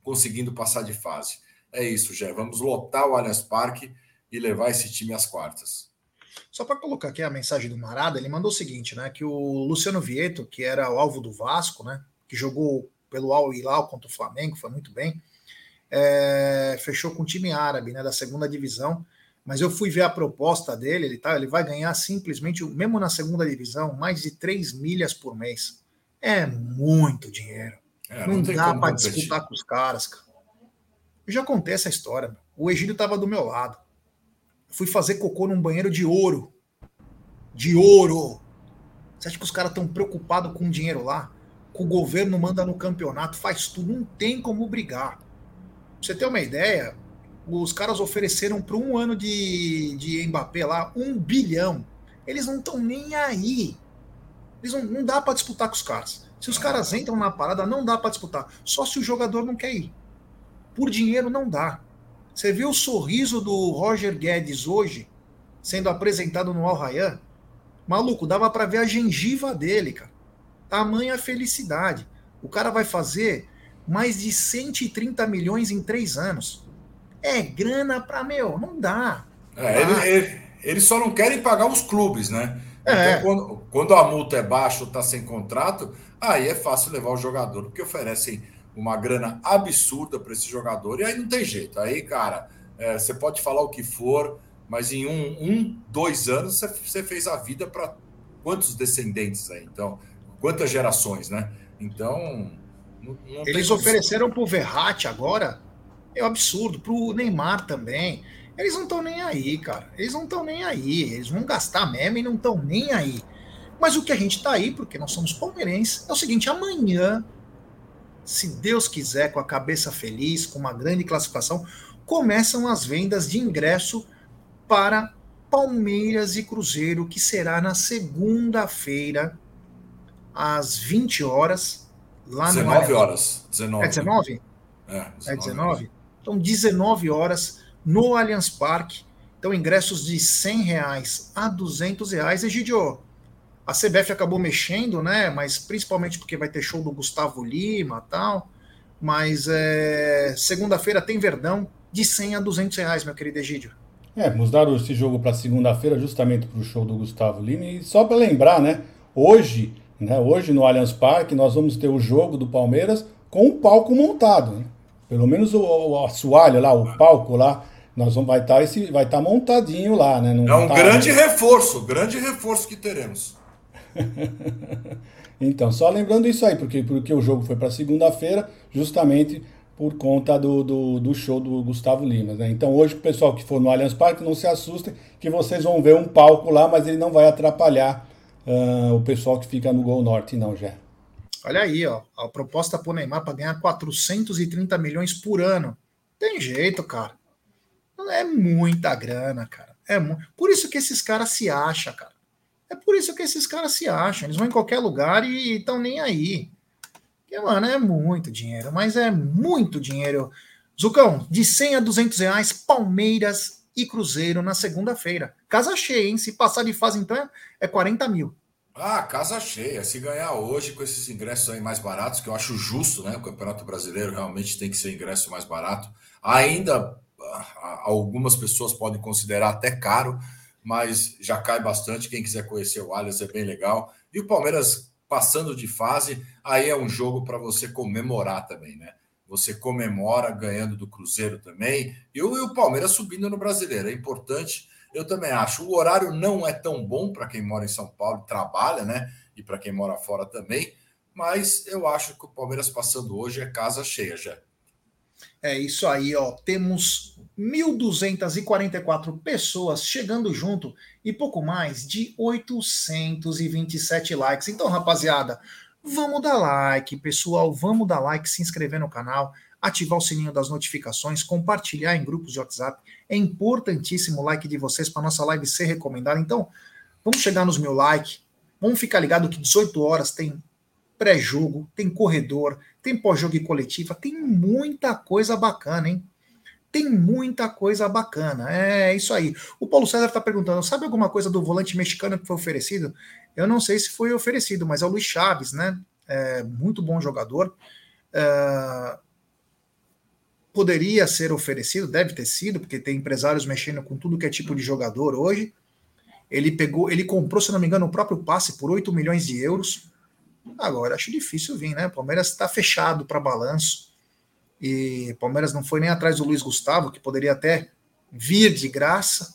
conseguindo passar de fase. É isso, Jé. Vamos lotar o Allianz Parque e levar esse time às quartas. Só para colocar aqui a mensagem do Marada, ele mandou o seguinte, né? Que o Luciano Vieto, que era o alvo do Vasco, né? Que jogou pelo Al Hilal contra o Flamengo, foi muito bem. É, fechou com o time árabe, né? Da segunda divisão. Mas eu fui ver a proposta dele, ele, tá, ele vai ganhar simplesmente, mesmo na segunda divisão, mais de 3 milhas por mês. É muito dinheiro. É, não, não dá para disputar com os caras, cara. Eu já contei essa história. O Egílio estava do meu lado fui fazer cocô num banheiro de ouro. De ouro. Você acha que os caras estão preocupados com o dinheiro lá? Com o governo manda no campeonato, faz tudo, não tem como brigar. Pra você ter uma ideia, os caras ofereceram para um ano de, de Mbappé lá um bilhão. Eles não estão nem aí. Eles não, não dá para disputar com os caras. Se os caras entram na parada, não dá para disputar. Só se o jogador não quer ir. Por dinheiro não dá. Você viu o sorriso do Roger Guedes hoje, sendo apresentado no Al Rayyan? Maluco, dava para ver a gengiva dele, cara. Tamanha felicidade. O cara vai fazer mais de 130 milhões em três anos. É grana para meu, não dá. É, ele, ele, eles só não querem pagar os clubes, né? É. Então, quando, quando a multa é baixa ou está sem contrato, aí é fácil levar o jogador, porque oferecem uma grana absurda para esse jogador, e aí não tem jeito. Aí, cara, é, você pode falar o que for, mas em um, um dois anos você, você fez a vida para quantos descendentes aí? Então, quantas gerações, né? Então. Não, Eles ofereceram para o Verratti agora, é um absurdo, para o Neymar também. Eles não estão nem aí, cara. Eles não estão nem aí. Eles vão gastar mesmo e não estão nem aí. Mas o que a gente está aí, porque nós somos palmeirenses, é o seguinte: amanhã se Deus quiser, com a cabeça feliz, com uma grande classificação, começam as vendas de ingresso para Palmeiras e Cruzeiro, que será na segunda-feira, às 20 horas, lá 19 no horas. 19. É 19? É, 19. É 19? Então, 19 horas no Allianz Parque. Então, ingressos de 100 reais a 200 reais. Egidio, a CBF acabou mexendo, né? Mas principalmente porque vai ter show do Gustavo Lima tal. Mas é, segunda-feira tem Verdão de 100 a 200 reais, meu querido Egídio. É, mudaram esse jogo para segunda-feira justamente para o show do Gustavo Lima. E só para lembrar, né? Hoje, né? Hoje no Allianz Parque nós vamos ter o jogo do Palmeiras com o palco montado. Né? Pelo menos o, o assoalho lá, o palco lá, nós vamos vai estar tá esse vai estar tá montadinho lá, né? Não é um tá... grande reforço, grande reforço que teremos. [laughs] então, só lembrando isso aí, porque, porque o jogo foi para segunda-feira, justamente por conta do, do, do, show do Gustavo Lima. Né? Então, hoje, o pessoal que for no Allianz Parque, não se assustem, que vocês vão ver um palco lá, mas ele não vai atrapalhar uh, o pessoal que fica no Gol Norte, não, já. Olha aí, ó, a proposta para o Neymar para ganhar 430 milhões por ano. Tem jeito, cara. É muita grana, cara. É mu... Por isso que esses caras se acham, cara. É por isso que esses caras se acham. Eles vão em qualquer lugar e estão nem aí. Porque, mano, é muito dinheiro, mas é muito dinheiro. Zucão, de 100 a 200 reais, Palmeiras e Cruzeiro na segunda-feira. Casa cheia, hein? Se passar de fase, então, é 40 mil. Ah, casa cheia. Se ganhar hoje com esses ingressos aí mais baratos, que eu acho justo, né? O Campeonato Brasileiro realmente tem que ser ingresso mais barato. Ainda ah, algumas pessoas podem considerar até caro, mas já cai bastante. Quem quiser conhecer o Allianz é bem legal. E o Palmeiras passando de fase, aí é um jogo para você comemorar também, né? Você comemora ganhando do Cruzeiro também. E o, e o Palmeiras subindo no brasileiro. É importante. Eu também acho. O horário não é tão bom para quem mora em São Paulo e trabalha, né? E para quem mora fora também. Mas eu acho que o Palmeiras passando hoje é casa cheia já. É isso aí, ó. Temos 1.244 pessoas chegando junto e pouco mais de 827 likes. Então, rapaziada, Vamos dar like, pessoal, vamos dar like, se inscrever no canal, ativar o sininho das notificações, compartilhar em grupos de WhatsApp. É importantíssimo o like de vocês para nossa live ser recomendada. Então, vamos chegar nos mil likes. Vamos ficar ligado que 18 horas tem pré-jogo, tem corredor, tem pós-jogo e coletiva, tem muita coisa bacana, hein? Tem muita coisa bacana. É isso aí. O Paulo César está perguntando: sabe alguma coisa do volante mexicano que foi oferecido? Eu não sei se foi oferecido, mas é o Luiz Chaves, né? É, muito bom jogador. É, poderia ser oferecido, deve ter sido, porque tem empresários mexendo com tudo que é tipo de jogador hoje. Ele pegou, ele comprou, se não me engano, o próprio passe por 8 milhões de euros. Agora acho difícil vir, né? O Palmeiras está fechado para balanço. E Palmeiras não foi nem atrás do Luiz Gustavo, que poderia até vir de graça,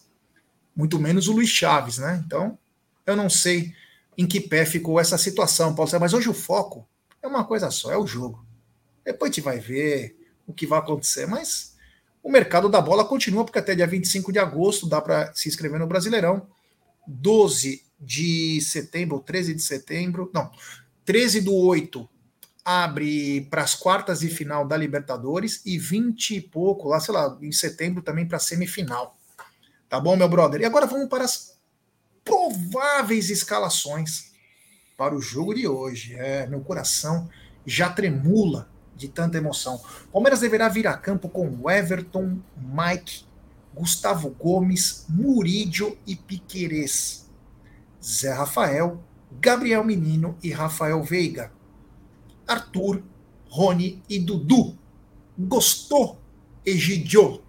muito menos o Luiz Chaves, né? Então, eu não sei em que pé ficou essa situação, Paulo mas hoje o foco é uma coisa só, é o jogo. Depois a gente vai ver o que vai acontecer, mas o mercado da bola continua, porque até dia 25 de agosto dá para se inscrever no Brasileirão. 12 de setembro, 13 de setembro, não, 13 do 8 abre para as quartas de final da Libertadores e 20 e pouco, lá, sei lá, em setembro também para a semifinal. Tá bom, meu brother? E agora vamos para as prováveis escalações para o jogo de hoje. É, meu coração já tremula de tanta emoção. Palmeiras deverá vir a campo com Everton, Mike, Gustavo Gomes, Murídio e Piquerez. Zé Rafael, Gabriel Menino e Rafael Veiga. Arthur, Rony e Dudu. Gostou, Egidio?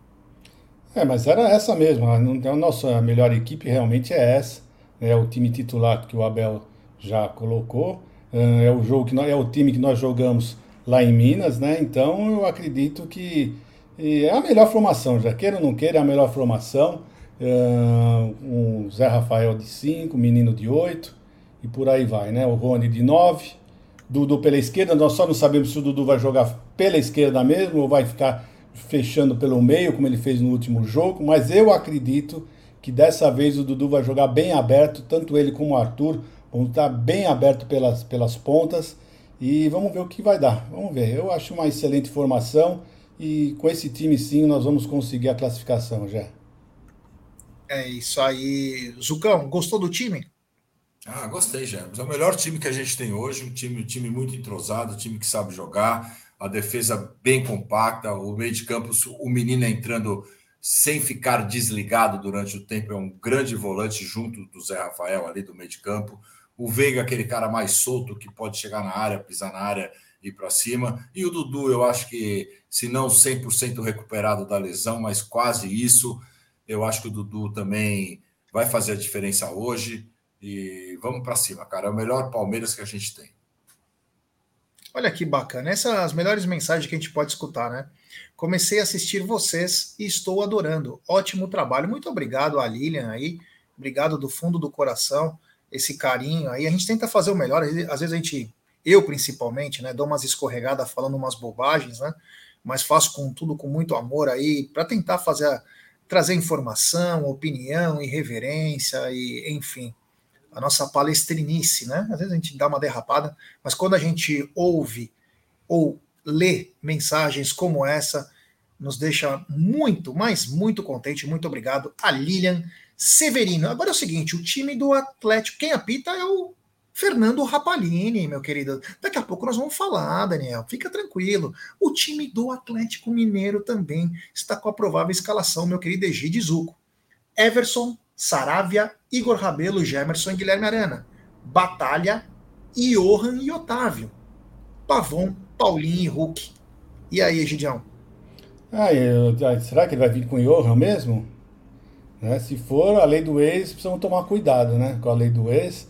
É, mas era essa mesmo. A nossa melhor equipe realmente é essa. É o time titular que o Abel já colocou. É o jogo que nós, é o time que nós jogamos lá em Minas, né? Então eu acredito que é a melhor formação, já queira ou não queira, é a melhor formação. Uh, um Zé Rafael de 5, menino de 8 e por aí vai, né? O Rony de 9, Dudu pela esquerda, nós só não sabemos se o Dudu vai jogar pela esquerda mesmo ou vai ficar fechando pelo meio, como ele fez no último jogo, mas eu acredito que dessa vez o Dudu vai jogar bem aberto, tanto ele como o Arthur vão estar bem aberto pelas, pelas pontas e vamos ver o que vai dar. Vamos ver. Eu acho uma excelente formação e com esse time sim nós vamos conseguir a classificação já. É isso aí. Zucão, gostou do time? Ah, gostei, James. É o melhor time que a gente tem hoje, um time, um time muito entrosado, um time que sabe jogar, a defesa bem compacta, o meio de campo, o menino entrando sem ficar desligado durante o tempo, é um grande volante junto do Zé Rafael ali do meio de campo. O Veiga, aquele cara mais solto que pode chegar na área, pisar na área e ir para cima. E o Dudu, eu acho que, se não 100% recuperado da lesão, mas quase isso, eu acho que o Dudu também vai fazer a diferença hoje. E vamos para cima, cara. É o melhor Palmeiras que a gente tem. Olha que bacana. Essas são as melhores mensagens que a gente pode escutar, né? Comecei a assistir vocês e estou adorando. Ótimo trabalho. Muito obrigado a Lilian aí. Obrigado do fundo do coração. Esse carinho aí. A gente tenta fazer o melhor. Às vezes a gente, eu principalmente, né, dou umas escorregadas falando umas bobagens, né? Mas faço com tudo com muito amor aí para tentar fazer trazer informação, opinião, irreverência e enfim a nossa palestrinice, né? Às vezes a gente dá uma derrapada, mas quando a gente ouve ou lê mensagens como essa, nos deixa muito, mas muito contente. Muito obrigado a Lilian Severino. Agora é o seguinte: o time do Atlético, quem apita é o Fernando Rapalini, meu querido. Daqui a pouco nós vamos falar, Daniel. Fica tranquilo. O time do Atlético Mineiro também está com a provável escalação, meu querido Egide Zuco. Everson, Saravia, Igor Rabelo, Gemerson e Guilherme Arana. Batalha, Johan e Otávio. Pavon, Paulinho e Hulk. E aí, Egidião? Ah, eu, será que ele vai vir com o Johan mesmo? Né? Se for a lei do ex, precisamos tomar cuidado né, com a lei do ex,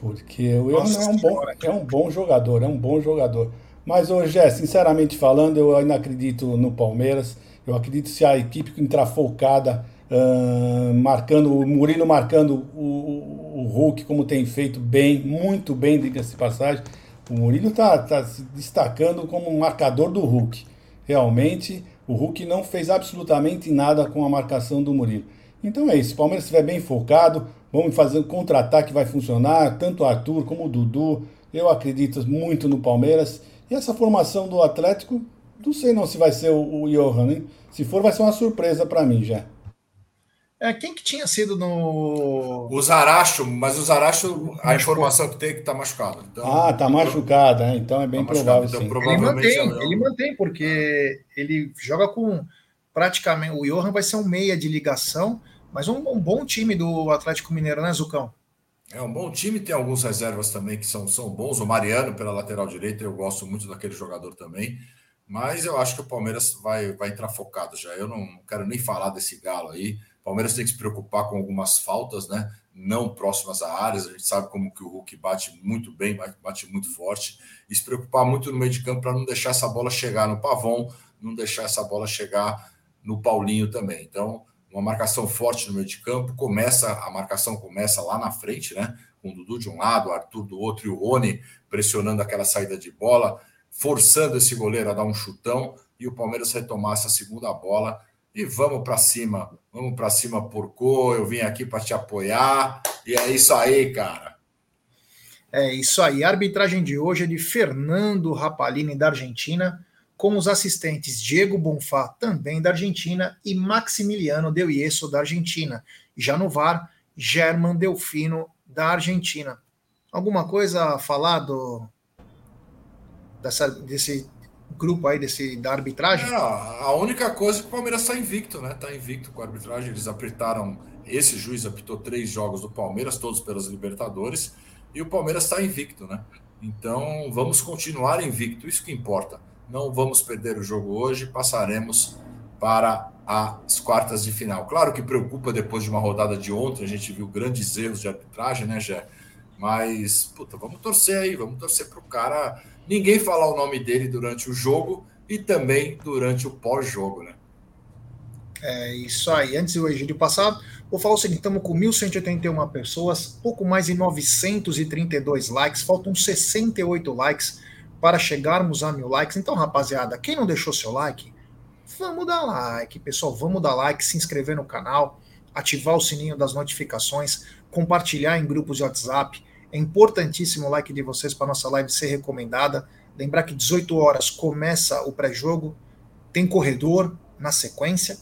porque o Johan é um, bom, é um bom jogador, é um bom jogador. Mas hoje, é, sinceramente falando, eu ainda acredito no Palmeiras. Eu acredito se a equipe entrar focada Uh, marcando, o Murilo marcando o, o, Hulk, como tem feito bem, muito bem, diga-se de passagem. O Murilo está tá se destacando como um marcador do Hulk. Realmente, o Hulk não fez absolutamente nada com a marcação do Murilo. Então é isso, o Palmeiras estiver bem focado, vamos fazer um contra-ataque, vai funcionar, tanto o Arthur como o Dudu. Eu acredito muito no Palmeiras. E essa formação do Atlético, não sei não se vai ser o, o Johan, hein? Se for, vai ser uma surpresa para mim já. É, quem que tinha sido no. O Zaracho, mas o Zaracho, a informação que tem é que está machucado. Então, ah, está machucado, é, então é bem tá provável. Então, sim. ele mantém, é ele mantém, porque ele joga com praticamente. O Johan vai ser um meia de ligação, mas um, um bom time do Atlético Mineiro, né, Zucão? É um bom time, tem alguns reservas também que são, são bons. O Mariano pela lateral direita, eu gosto muito daquele jogador também. Mas eu acho que o Palmeiras vai, vai entrar focado já. Eu não quero nem falar desse galo aí. Palmeiras tem que se preocupar com algumas faltas, né? Não próximas a áreas. A gente sabe como que o Hulk bate muito bem, bate muito forte. E se preocupar muito no meio de campo para não deixar essa bola chegar no Pavon, não deixar essa bola chegar no Paulinho também. Então, uma marcação forte no meio de campo. Começa, a marcação começa lá na frente, né? Com o Dudu de um lado, o Arthur do outro e o Rony pressionando aquela saída de bola, forçando esse goleiro a dar um chutão e o Palmeiras retomar essa segunda bola e vamos para cima, vamos para cima, porco. Eu vim aqui para te apoiar. E é isso aí, cara. É isso aí. A arbitragem de hoje é de Fernando Rapalini, da Argentina, com os assistentes Diego Bonfá, também da Argentina, e Maximiliano Del Ieso, da Argentina. Já no VAR, German Delfino, da Argentina. Alguma coisa a falar do, dessa, desse grupo aí desse, da arbitragem? Não, a única coisa é que o Palmeiras está invicto, né? Está invicto com a arbitragem. Eles apertaram. Esse juiz apitou três jogos do Palmeiras, todos pelas Libertadores, e o Palmeiras está invicto, né? Então vamos continuar invicto, isso que importa. Não vamos perder o jogo hoje, passaremos para as quartas de final. Claro que preocupa depois de uma rodada de ontem, a gente viu grandes erros de arbitragem, né, Jé? Mas, puta, vamos torcer aí, vamos torcer para o cara ninguém falar o nome dele durante o jogo e também durante o pós-jogo, né? É isso aí. Antes do Egídio passar, vou falar o seguinte: estamos com 1.181 pessoas, pouco mais de 932 likes, faltam 68 likes para chegarmos a mil likes. Então, rapaziada, quem não deixou seu like, vamos dar like, pessoal. Vamos dar like, se inscrever no canal, ativar o sininho das notificações, compartilhar em grupos de WhatsApp. É importantíssimo o like de vocês para nossa live ser recomendada. Lembrar que 18 horas começa o pré-jogo, tem corredor na sequência.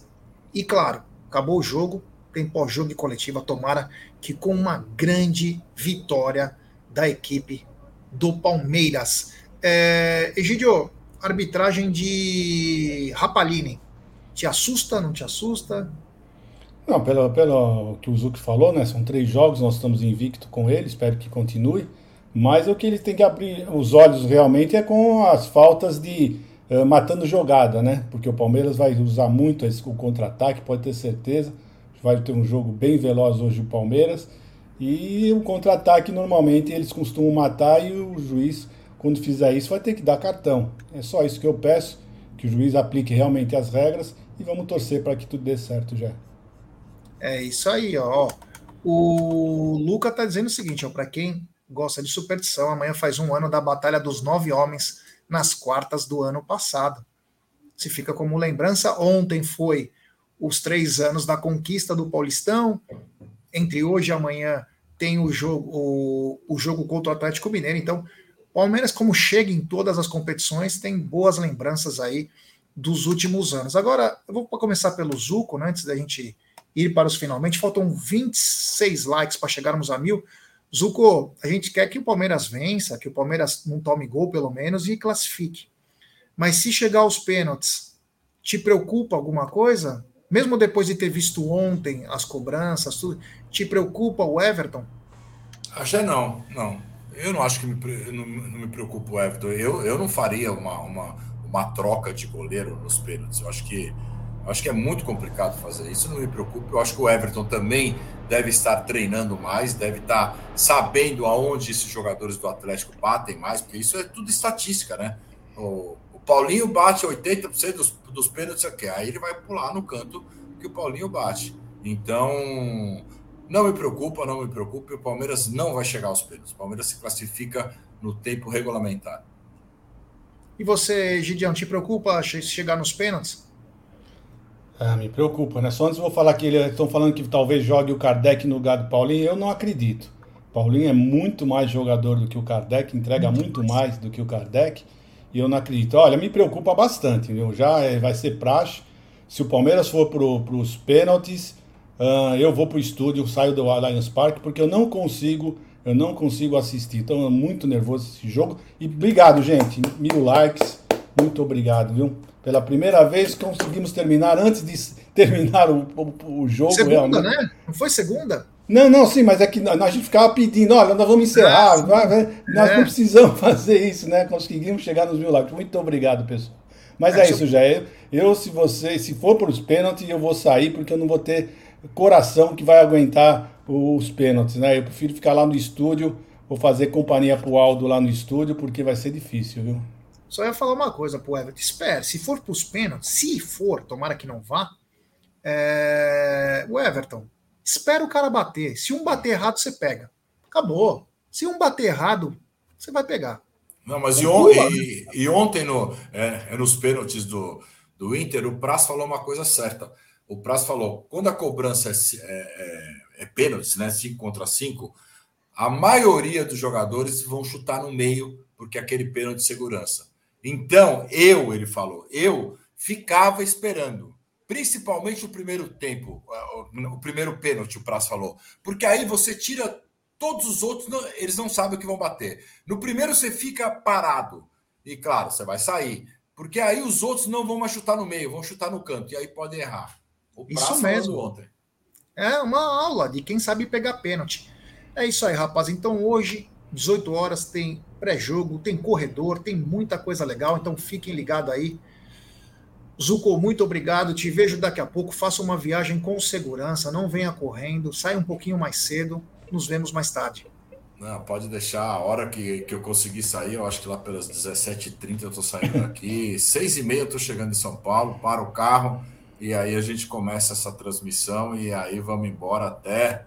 E claro, acabou o jogo, tem pós-jogo e coletiva. Tomara que com uma grande vitória da equipe do Palmeiras. É, Egidio, arbitragem de Rapalini. Te assusta, não te assusta? Não, pelo, pelo que o Zuc falou, né? São três jogos, nós estamos invicto com ele, espero que continue. Mas o que ele tem que abrir os olhos realmente é com as faltas de uh, matando jogada, né? Porque o Palmeiras vai usar muito esse, o contra-ataque, pode ter certeza. Vai ter um jogo bem veloz hoje o Palmeiras. E o contra-ataque normalmente eles costumam matar e o juiz, quando fizer isso, vai ter que dar cartão. É só isso que eu peço, que o juiz aplique realmente as regras e vamos torcer para que tudo dê certo já. É isso aí, ó. O Luca tá dizendo o seguinte, ó, para quem gosta de superstição, amanhã faz um ano da Batalha dos Nove Homens nas quartas do ano passado. Se fica como lembrança, ontem foi os três anos da conquista do Paulistão. Entre hoje e amanhã tem o jogo, o, o jogo contra o Atlético Mineiro. Então, Palmeiras, como chega em todas as competições, tem boas lembranças aí dos últimos anos. Agora, eu vou começar pelo Zuco, né, antes da gente ir para os finalmente. Faltam 26 likes para chegarmos a mil. Zuko, a gente quer que o Palmeiras vença, que o Palmeiras não tome gol pelo menos e classifique. Mas se chegar aos pênaltis, te preocupa alguma coisa? Mesmo depois de ter visto ontem as cobranças, tudo, te preocupa o Everton? Acho não, não. Eu não acho que me, não, não, me preocupa o Everton. Eu, eu não faria uma, uma, uma troca de goleiro nos pênaltis. Eu acho que Acho que é muito complicado fazer isso, não me preocupe. Eu acho que o Everton também deve estar treinando mais, deve estar sabendo aonde esses jogadores do Atlético batem mais, porque isso é tudo estatística, né? O, o Paulinho bate 80% dos, dos pênaltis aqui, aí ele vai pular no canto que o Paulinho bate. Então, não me preocupa, não me preocupe, o Palmeiras não vai chegar aos pênaltis. O Palmeiras se classifica no tempo regulamentar. E você, Gideão, te preocupa chegar nos pênaltis? Ah, me preocupa, né? Só antes eu vou falar que eles estão falando que talvez jogue o Kardec no lugar do Paulinho. Eu não acredito. Paulinho é muito mais jogador do que o Kardec, entrega muito mais do que o Kardec. E eu não acredito. Olha, me preocupa bastante, viu? Já é, vai ser praxe. Se o Palmeiras for para os pênaltis, uh, eu vou para o estúdio, saio do Allianz Parque, porque eu não consigo, eu não consigo assistir. Então é muito nervoso esse jogo. E obrigado, gente. Mil likes. Muito obrigado, viu? Pela primeira vez conseguimos terminar antes de terminar o, o, o jogo. Segunda, realmente. né? Não foi segunda? Não, não, sim, mas é que a gente ficava pedindo, olha, nós vamos encerrar, é, nós é. não precisamos [laughs] fazer isso, né? Conseguimos chegar nos mil likes. Muito obrigado, pessoal. Mas é, é isso, já. Eu, eu, se você, se for para os pênaltis, eu vou sair porque eu não vou ter coração que vai aguentar os pênaltis, né? Eu prefiro ficar lá no estúdio, vou fazer companhia pro Aldo lá no estúdio, porque vai ser difícil, viu? Só ia falar uma coisa pro Everton. Espere, se for para os pênaltis, se for, tomara que não vá, é... o Everton, espera o cara bater. Se um bater errado, você pega. Acabou. Se um bater errado, você vai pegar. Não, mas e, on, e, e, ontem, no, é, é, nos pênaltis do, do Inter, o Praz falou uma coisa certa. O Praz falou: quando a cobrança é, é, é, é pênalti, né? 5 contra 5, a maioria dos jogadores vão chutar no meio, porque é aquele pênalti de segurança. Então, eu, ele falou, eu ficava esperando, principalmente o primeiro tempo, o primeiro pênalti, o Praz falou, porque aí você tira todos os outros, eles não sabem o que vão bater. No primeiro você fica parado, e claro, você vai sair, porque aí os outros não vão mais chutar no meio, vão chutar no canto, e aí podem errar. O Isso mesmo. Ontem. É uma aula de quem sabe pegar pênalti. É isso aí, rapaz. Então hoje 18 horas tem pré-jogo, tem corredor, tem muita coisa legal, então fiquem ligados aí. Zuko, muito obrigado. Te vejo daqui a pouco. Faça uma viagem com segurança, não venha correndo, saia um pouquinho mais cedo. Nos vemos mais tarde. Não, pode deixar a hora que, que eu conseguir sair. Eu acho que lá pelas 17h30 eu estou saindo daqui. [laughs] 6h30 eu estou chegando em São Paulo, para o carro e aí a gente começa essa transmissão e aí vamos embora até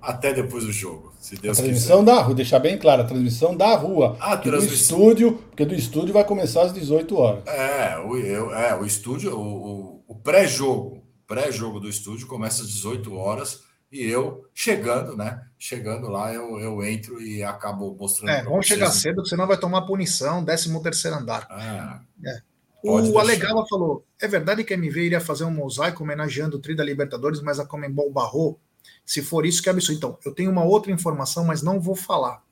até depois do jogo, se Deus a transmissão quiser. da rua, deixar bem claro, a transmissão da rua. A transmissão... do estúdio, porque do estúdio vai começar às 18 horas. É, o, eu, é, o estúdio, o, o, o pré-jogo, pré-jogo do estúdio começa às 18 horas e eu chegando, né? Chegando lá, eu, eu entro e acabo mostrando. É, vamos chegar cedo, senão vai tomar punição, 13 terceiro andar. É. é. O Alegava falou: é verdade que a MV iria fazer um mosaico homenageando o Tri da Libertadores, mas a Comembol barrou se for isso, que absurdo. Então, eu tenho uma outra informação, mas não vou falar,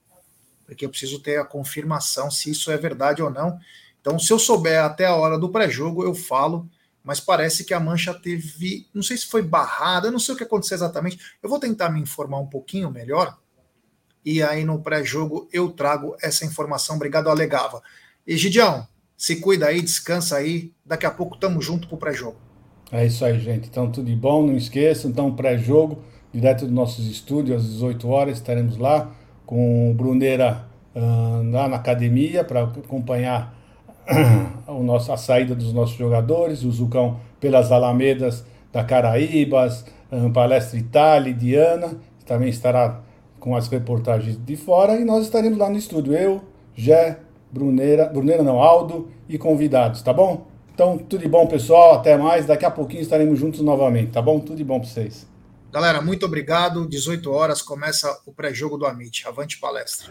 porque eu preciso ter a confirmação se isso é verdade ou não. Então, se eu souber até a hora do pré-jogo, eu falo, mas parece que a mancha teve, não sei se foi barrada, não sei o que aconteceu exatamente. Eu vou tentar me informar um pouquinho melhor, e aí no pré-jogo eu trago essa informação. Obrigado, Alegava. E Gidião, se cuida aí, descansa aí. Daqui a pouco tamo junto pro pré-jogo. É isso aí, gente. Então, tudo de bom. Não esqueçam, então, pré-jogo direto dos nossos estúdios, às 18 horas, estaremos lá com o Bruneira uh, lá na academia para acompanhar [clears throat] o nosso, a saída dos nossos jogadores, o Zucão pelas Alamedas da Caraíbas, um, Palestra Itália, Diana, também estará com as reportagens de fora, e nós estaremos lá no estúdio, eu, Jé, Bruneira, Bruneira não, Aldo e convidados, tá bom? Então, tudo de bom, pessoal, até mais, daqui a pouquinho estaremos juntos novamente, tá bom? Tudo de bom para vocês. Galera, muito obrigado. 18 horas começa o pré-jogo do Amit. Avante palestra.